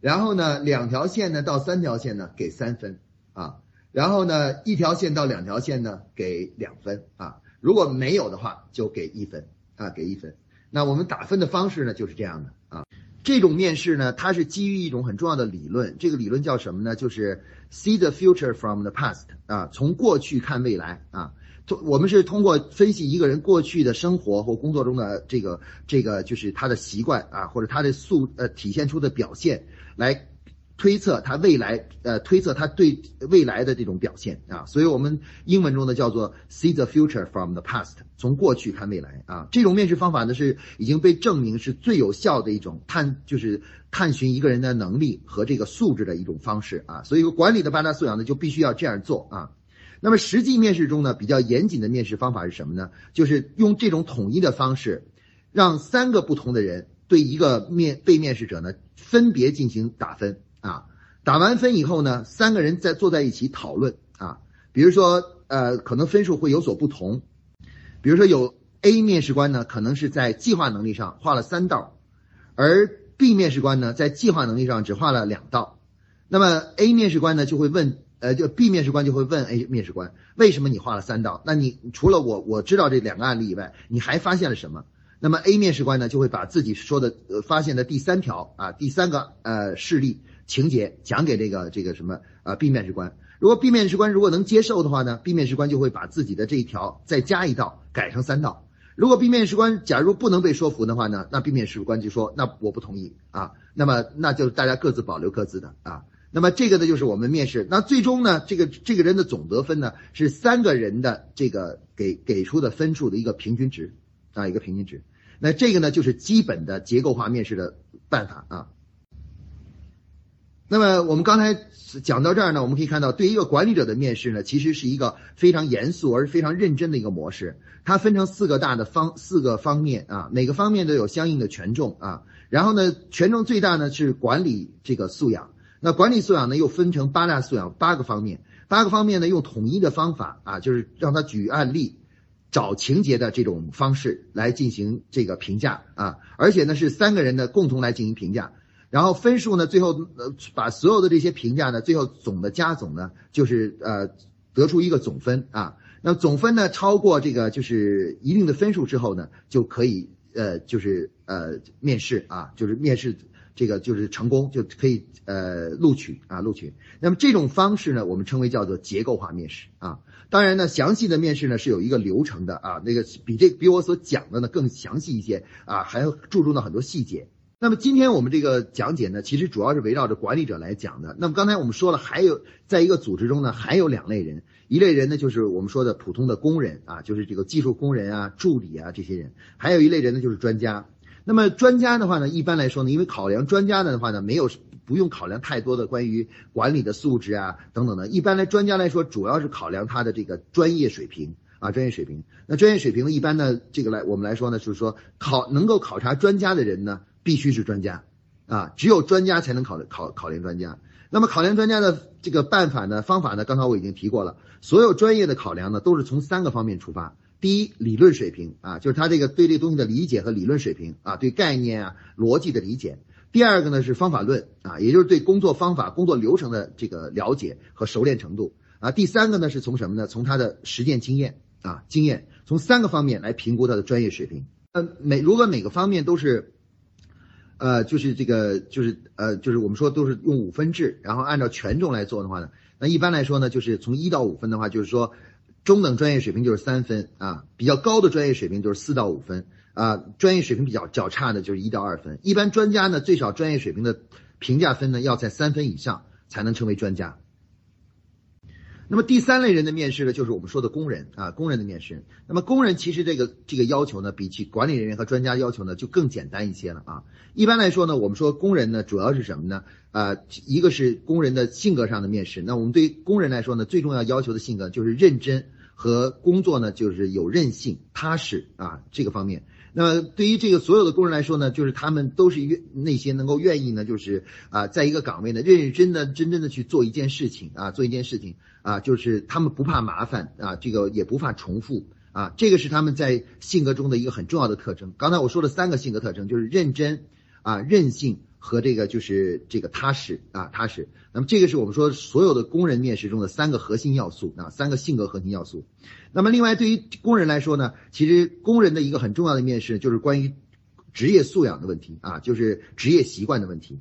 A: 然后呢，两条线呢到三条线呢给三分啊，然后呢一条线到两条线呢给两分啊，如果没有的话就给一分啊，给一分。那我们打分的方式呢就是这样的啊。这种面试呢，它是基于一种很重要的理论，这个理论叫什么呢？就是 see the future from the past 啊，从过去看未来啊。我们是通过分析一个人过去的生活或工作中的这个这个就是他的习惯啊，或者他的素呃体现出的表现来。推测他未来，呃，推测他对未来的这种表现啊，所以我们英文中呢叫做 see the future from the past，从过去看未来啊。这种面试方法呢是已经被证明是最有效的一种探，就是探寻一个人的能力和这个素质的一种方式啊。所以管理的八大素养呢就必须要这样做啊。那么实际面试中呢比较严谨的面试方法是什么呢？就是用这种统一的方式，让三个不同的人对一个面被面试者呢分别进行打分。啊，打完分以后呢，三个人再坐在一起讨论啊。比如说，呃，可能分数会有所不同。比如说，有 A 面试官呢，可能是在计划能力上画了三道，而 B 面试官呢，在计划能力上只画了两道。那么 A 面试官呢，就会问，呃，就 B 面试官就会问 A 面试官，为什么你画了三道？那你除了我我知道这两个案例以外，你还发现了什么？那么 A 面试官呢，就会把自己说的呃发现的第三条啊，第三个呃事例。情节讲给这个这个什么啊 B 面试官，如果 B 面试官如果能接受的话呢，B 面试官就会把自己的这一条再加一道，改成三道。如果 B 面试官假如不能被说服的话呢，那 B 面试官就说那我不同意啊，那么那就大家各自保留各自的啊。那么这个呢就是我们面试，那最终呢这个这个人的总得分呢是三个人的这个给给出的分数的一个平均值啊一个平均值。那这个呢就是基本的结构化面试的办法啊。那么我们刚才讲到这儿呢，我们可以看到，对一个管理者的面试呢，其实是一个非常严肃而非常认真的一个模式。它分成四个大的方四个方面啊，每个方面都有相应的权重啊。然后呢，权重最大呢是管理这个素养。那管理素养呢又分成八大素养八个方面，八个方面呢用统一的方法啊，就是让他举案例、找情节的这种方式来进行这个评价啊，而且呢是三个人呢共同来进行评价。然后分数呢，最后呃把所有的这些评价呢，最后总的加总呢，就是呃得出一个总分啊。那总分呢超过这个就是一定的分数之后呢，就可以呃就是呃面试啊，就是面试这个就是成功就可以呃录取啊录取。那么这种方式呢，我们称为叫做结构化面试啊。当然呢，详细的面试呢是有一个流程的啊，那个比这比我所讲的呢更详细一些啊，还要注重到很多细节。那么今天我们这个讲解呢，其实主要是围绕着管理者来讲的。那么刚才我们说了，还有在一个组织中呢，还有两类人，一类人呢就是我们说的普通的工人啊，就是这个技术工人啊、助理啊这些人；还有一类人呢就是专家。那么专家的话呢，一般来说呢，因为考量专家的话呢，没有不用考量太多的关于管理的素质啊等等的。一般来专家来说，主要是考量他的这个专业水平啊，专业水平。那专业水平呢，一般呢，这个来我们来说呢，就是说考能够考察专家的人呢。必须是专家，啊，只有专家才能考考考量专家。那么考量专家的这个办法呢、方法呢，刚才我已经提过了。所有专业的考量呢，都是从三个方面出发：第一，理论水平啊，就是他这个对这东西的理解和理论水平啊，对概念啊、逻辑的理解；第二个呢是方法论啊，也就是对工作方法、工作流程的这个了解和熟练程度啊；第三个呢是从什么呢？从他的实践经验啊，经验，从三个方面来评估他的专业水平。呃，每如果每个方面都是。呃，就是这个，就是呃，就是我们说都是用五分制，然后按照权重来做的话呢，那一般来说呢，就是从一到五分的话，就是说中等专业水平就是三分啊，比较高的专业水平就是四到五分啊，专业水平比较较差的就是一到二分。一般专家呢，最少专业水平的评价分呢要在三分以上才能称为专家。那么第三类人的面试呢，就是我们说的工人啊，工人的面试。那么工人其实这个这个要求呢，比起管理人员和专家要求呢，就更简单一些了啊。一般来说呢，我们说工人呢，主要是什么呢？啊，一个是工人的性格上的面试。那我们对工人来说呢，最重要要求的性格就是认真和工作呢，就是有韧性、踏实啊这个方面。那么对于这个所有的工人来说呢，就是他们都是愿那些能够愿意呢，就是啊，在一个岗位呢，认认真的、真正的去做一件事情啊，做一件事情啊，就是他们不怕麻烦啊，这个也不怕重复啊，这个是他们在性格中的一个很重要的特征。刚才我说了三个性格特征，就是认真啊、韧性。和这个就是这个踏实啊，踏实。那么这个是我们说所有的工人面试中的三个核心要素啊，三个性格核心要素。那么另外对于工人来说呢，其实工人的一个很重要的面试就是关于职业素养的问题啊，就是职业习惯的问题。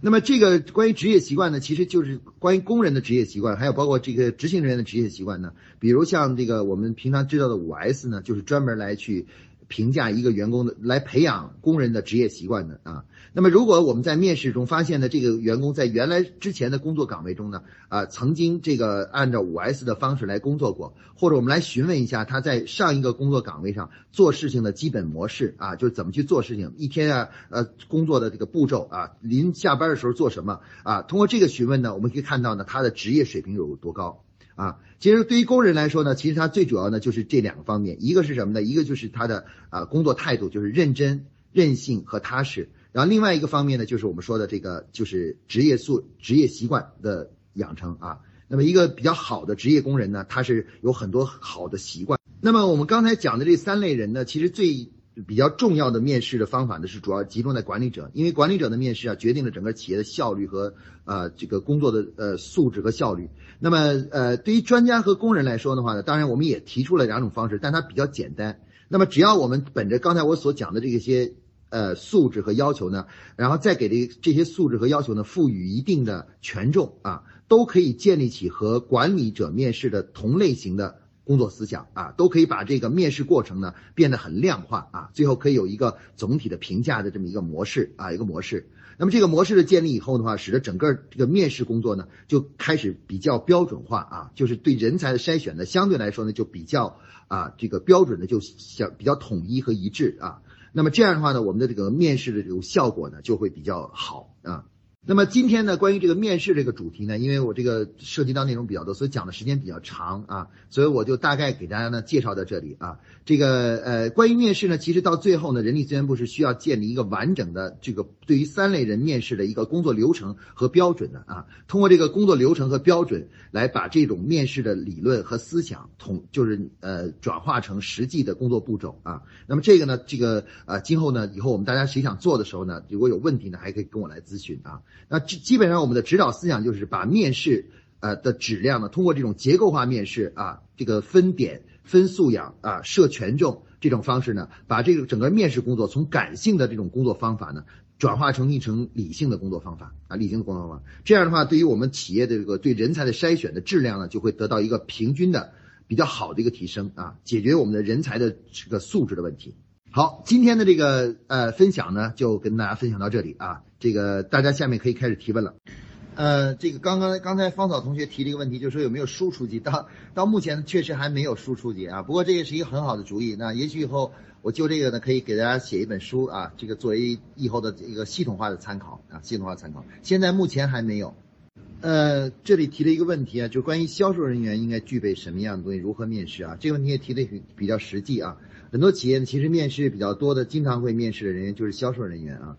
A: 那么这个关于职业习惯呢，其实就是关于工人的职业习惯，还有包括这个执行人员的职业习惯呢。比如像这个我们平常知道的五 S 呢，就是专门来去。评价一个员工的来培养工人的职业习惯的啊，那么如果我们在面试中发现呢，这个员工在原来之前的工作岗位中呢，啊曾经这个按照五 S 的方式来工作过，或者我们来询问一下他在上一个工作岗位上做事情的基本模式啊，就是怎么去做事情，一天啊呃工作的这个步骤啊，临下班的时候做什么啊，通过这个询问呢，我们可以看到呢他的职业水平有多高。啊，其实对于工人来说呢，其实他最主要呢就是这两个方面，一个是什么呢？一个就是他的啊工作态度，就是认真、任性和踏实。然后另外一个方面呢，就是我们说的这个就是职业素、职业习惯的养成啊。那么一个比较好的职业工人呢，他是有很多好的习惯。那么我们刚才讲的这三类人呢，其实最。比较重要的面试的方法呢，是主要集中在管理者，因为管理者的面试啊，决定了整个企业的效率和呃这个工作的呃素质和效率。那么呃，对于专家和工人来说的话呢，当然我们也提出了两种方式，但它比较简单。那么只要我们本着刚才我所讲的这些呃素质和要求呢，然后再给这这些素质和要求呢赋予一定的权重啊，都可以建立起和管理者面试的同类型的。工作思想啊，都可以把这个面试过程呢变得很量化啊，最后可以有一个总体的评价的这么一个模式啊，一个模式。那么这个模式的建立以后的话，使得整个这个面试工作呢就开始比较标准化啊，就是对人才的筛选呢相对来说呢就比较啊这个标准的就相比较统一和一致啊。那么这样的话呢，我们的这个面试的这种效果呢就会比较好啊。那么今天呢，关于这个面试这个主题呢，因为我这个涉及到内容比较多，所以讲的时间比较长啊，所以我就大概给大家呢介绍到这里啊。这个呃，关于面试呢，其实到最后呢，人力资源部是需要建立一个完整的这个对于三类人面试的一个工作流程和标准的啊。通过这个工作流程和标准来把这种面试的理论和思想统就是呃转化成实际的工作步骤啊。那么这个呢，这个呃今后呢，以后我们大家谁想做的时候呢，如果有问题呢，还可以跟我来咨询啊。那基基本上我们的指导思想就是把面试呃的质量呢，通过这种结构化面试啊，这个分点、分素养啊、设权重这种方式呢，把这个整个面试工作从感性的这种工作方法呢，转化成一成理性的工作方法啊，理性的工作方法。这样的话，对于我们企业的这个对人才的筛选的质量呢，就会得到一个平均的比较好的一个提升啊，解决我们的人才的这个素质的问题。好，今天的这个呃分享呢，就跟大家分享到这里啊。这个大家下面可以开始提问了。呃，这个刚刚刚才芳草同学提了一个问题，就是说有没有输出机？到到目前确实还没有输出机啊。不过这也是一个很好的主意。那也许以后我就这个呢，可以给大家写一本书啊，这个作为以后的一个系统化的参考啊，系统化参考。现在目前还没有。呃，这里提了一个问题啊，就关于销售人员应该具备什么样的东西，如何面试啊？这个问题也提的比较实际啊。很多企业呢，其实面试比较多的，经常会面试的人员就是销售人员啊。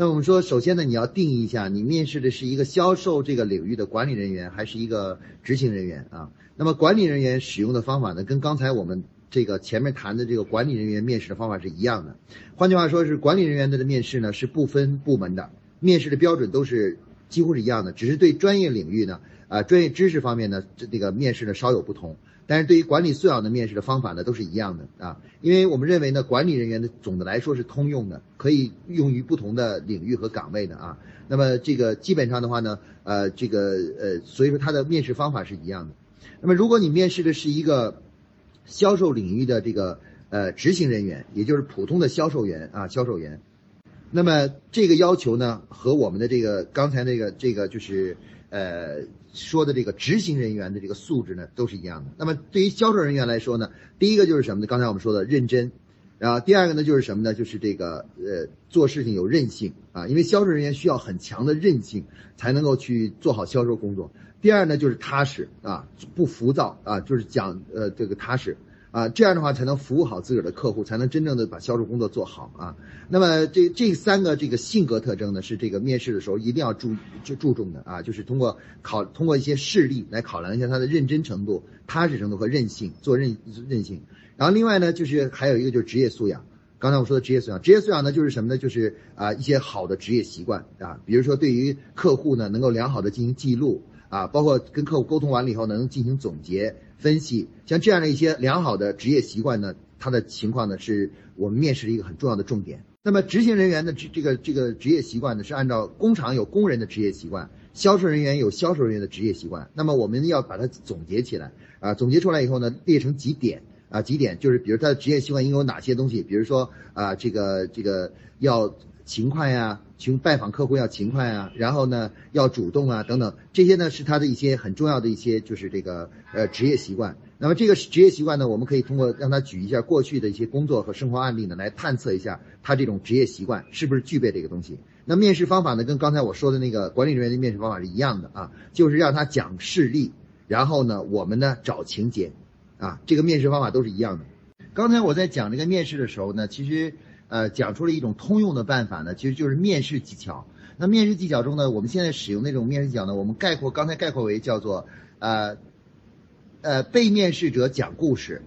A: 那我们说，首先呢，你要定义一下，你面试的是一个销售这个领域的管理人员，还是一个执行人员啊？那么管理人员使用的方法呢，跟刚才我们这个前面谈的这个管理人员面试的方法是一样的。换句话说，是管理人员的面试呢是不分部门的，面试的标准都是几乎是一样的，只是对专业领域呢，啊，专业知识方面呢，这这个面试呢稍有不同。但是对于管理素养的面试的方法呢，都是一样的啊，因为我们认为呢，管理人员的总的来说是通用的，可以用于不同的领域和岗位的啊。那么这个基本上的话呢，呃，这个呃，所以说他的面试方法是一样的。那么如果你面试的是一个销售领域的这个呃执行人员，也就是普通的销售员啊，销售员，那么这个要求呢，和我们的这个刚才那个这个就是呃。说的这个执行人员的这个素质呢，都是一样的。那么对于销售人员来说呢，第一个就是什么呢？刚才我们说的认真，然后第二个呢就是什么呢？就是这个呃做事情有韧性啊，因为销售人员需要很强的韧性才能够去做好销售工作。第二呢就是踏实啊，不浮躁啊，就是讲呃这个踏实。啊，这样的话才能服务好自个儿的客户，才能真正的把销售工作做好啊。那么这这三个这个性格特征呢，是这个面试的时候一定要注就注重的啊，就是通过考通过一些事例来考量一下他的认真程度、踏实程度和韧性，做韧韧性。然后另外呢，就是还有一个就是职业素养。刚才我说的职业素养，职业素养呢就是什么呢？就是啊一些好的职业习惯啊，比如说对于客户呢能够良好的进行记录啊，包括跟客户沟通完了以后能进行总结分析，像这样的一些良好的职业习惯呢，它的情况呢是我们面试的一个很重要的重点。那么执行人员的这这个这个职业习惯呢，是按照工厂有工人的职业习惯，销售人员有销售人员的职业习惯，那么我们要把它总结起来啊，总结出来以后呢，列成几点。啊，几点就是，比如他的职业习惯应该有哪些东西？比如说啊，这个这个要勤快呀，去拜访客户要勤快啊，然后呢要主动啊，等等，这些呢是他的一些很重要的一些就是这个呃职业习惯。那么这个职业习惯呢，我们可以通过让他举一下过去的一些工作和生活案例呢，来探测一下他这种职业习惯是不是具备这个东西。那面试方法呢，跟刚才我说的那个管理人员的面试方法是一样的啊，就是让他讲事例，然后呢我们呢找情节。啊，这个面试方法都是一样的。刚才我在讲这个面试的时候呢，其实呃讲出了一种通用的办法呢，其实就是面试技巧。那面试技巧中呢，我们现在使用那种面试技巧呢，我们概括刚才概括为叫做呃呃被面试者讲故事，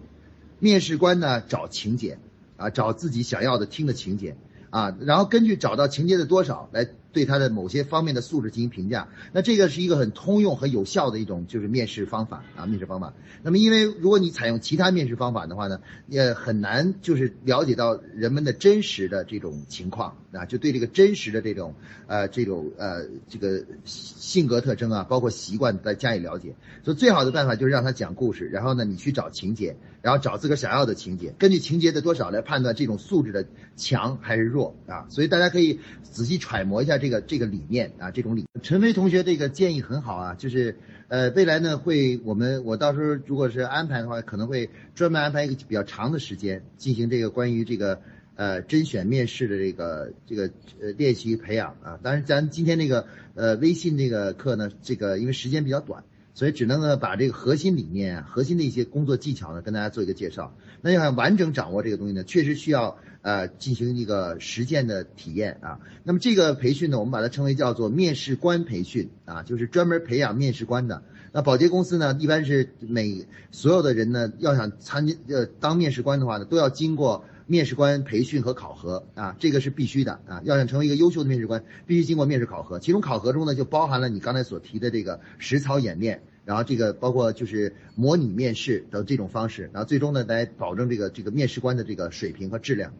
A: 面试官呢找情节啊，找自己想要的听的情节啊，然后根据找到情节的多少来。对他的某些方面的素质进行评价，那这个是一个很通用、很有效的一种就是面试方法啊，面试方法。那么，因为如果你采用其他面试方法的话呢，也很难就是了解到人们的真实的这种情况啊，就对这个真实的这种呃这种呃这个性格特征啊，包括习惯再加以了解。所以，最好的办法就是让他讲故事，然后呢，你去找情节，然后找自个儿想要的情节，根据情节的多少来判断这种素质的强还是弱啊。所以，大家可以仔细揣摩一下。这个这个理念啊，这种理陈飞同学这个建议很好啊，就是呃，未来呢会我们我到时候如果是安排的话，可能会专门安排一个比较长的时间进行这个关于这个呃甄选面试的这个这个呃练习培养啊。当然，咱今天这个呃微信这个课呢，这个因为时间比较短。所以只能呢把这个核心理念、核心的一些工作技巧呢跟大家做一个介绍。那要想完整掌握这个东西呢，确实需要呃进行一个实践的体验啊。那么这个培训呢，我们把它称为叫做面试官培训啊，就是专门培养面试官的。那保洁公司呢，一般是每所有的人呢要想参加呃当面试官的话呢，都要经过。面试官培训和考核啊，这个是必须的啊！要想成为一个优秀的面试官，必须经过面试考核。其中考核中呢，就包含了你刚才所提的这个实操演练，然后这个包括就是模拟面试等这种方式，然后最终呢来保证这个这个面试官的这个水平和质量。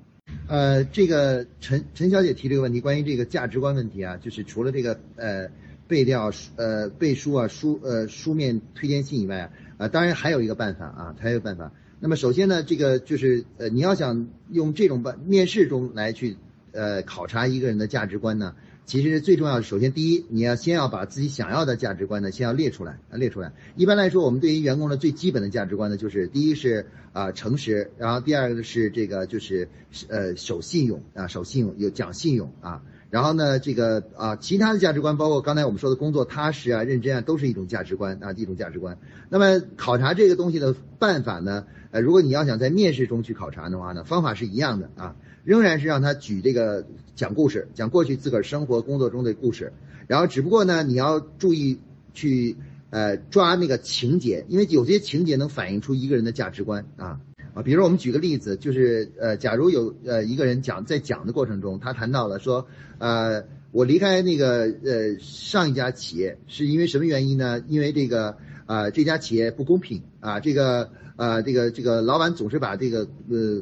A: 呃，这个陈陈小姐提这个问题，关于这个价值观问题啊，就是除了这个呃背调呃背书啊书呃书面推荐信以外啊，呃当然还有一个办法啊，还有办法。那么首先呢，这个就是呃，你要想用这种办面试中来去呃考察一个人的价值观呢，其实最重要的，首先第一，你要先要把自己想要的价值观呢，先要列出来啊，列出来。一般来说，我们对于员工的最基本的价值观呢，就是第一是啊诚实，然后第二个是这个就是呃守信用啊，守信用有讲信用啊。然后呢，这个啊，其他的价值观，包括刚才我们说的工作踏实啊、认真啊，都是一种价值观啊，一种价值观。那么考察这个东西的办法呢，呃，如果你要想在面试中去考察的话呢，方法是一样的啊，仍然是让他举这个讲故事，讲过去自个儿生活工作中的故事。然后只不过呢，你要注意去呃抓那个情节，因为有些情节能反映出一个人的价值观啊。啊，比如我们举个例子，就是呃，假如有呃一个人讲在讲的过程中，他谈到了说，呃，我离开那个呃上一家企业是因为什么原因呢？因为这个啊这家企业不公平啊，这个呃这个这个老板总是把这个呃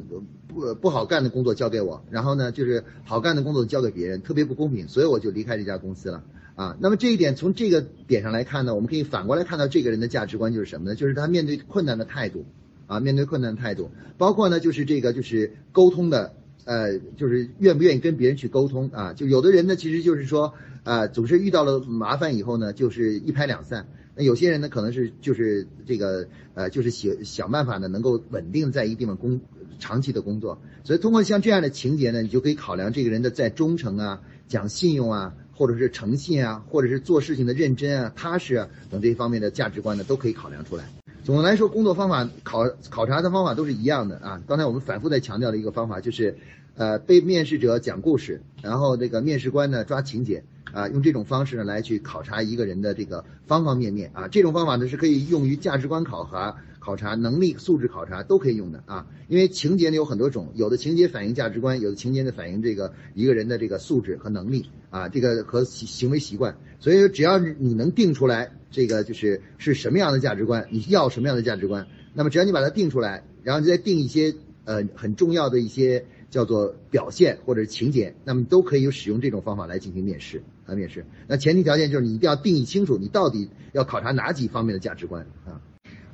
A: 不不好干的工作交给我，然后呢就是好干的工作交给别人，特别不公平，所以我就离开这家公司了啊。那么这一点从这个点上来看呢，我们可以反过来看到这个人的价值观就是什么呢？就是他面对困难的态度。啊，面对困难的态度，包括呢，就是这个，就是沟通的，呃，就是愿不愿意跟别人去沟通啊？就有的人呢，其实就是说，啊，总是遇到了麻烦以后呢，就是一拍两散。那有些人呢，可能是就是这个，呃，就是想想办法呢，能够稳定在一地方工长期的工作。所以通过像这样的情节呢，你就可以考量这个人的在忠诚啊、讲信用啊，或者是诚信啊，或者是做事情的认真啊、踏实啊等这方面的价值观呢，都可以考量出来。总的来说，工作方法考考察的方法都是一样的啊。刚才我们反复在强调的一个方法就是，呃，被面试者讲故事，然后这个面试官呢抓情节啊，用这种方式呢来去考察一个人的这个方方面面啊。这种方法呢是可以用于价值观考核。考察能力、素质考察都可以用的啊，因为情节呢有很多种，有的情节反映价值观，有的情节呢反映这个一个人的这个素质和能力啊，这个和行为习惯。所以说，只要你能定出来，这个就是是什么样的价值观，你要什么样的价值观，那么只要你把它定出来，然后你再定一些呃很重要的一些叫做表现或者是情节，那么都可以使用这种方法来进行面试啊面试。那前提条件就是你一定要定义清楚，你到底要考察哪几方面的价值观啊。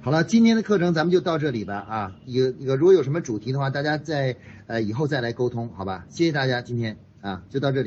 A: 好了，今天的课程咱们就到这里吧啊！有有，如果有什么主题的话，大家在呃以后再来沟通，好吧？谢谢大家，今天啊就到这里。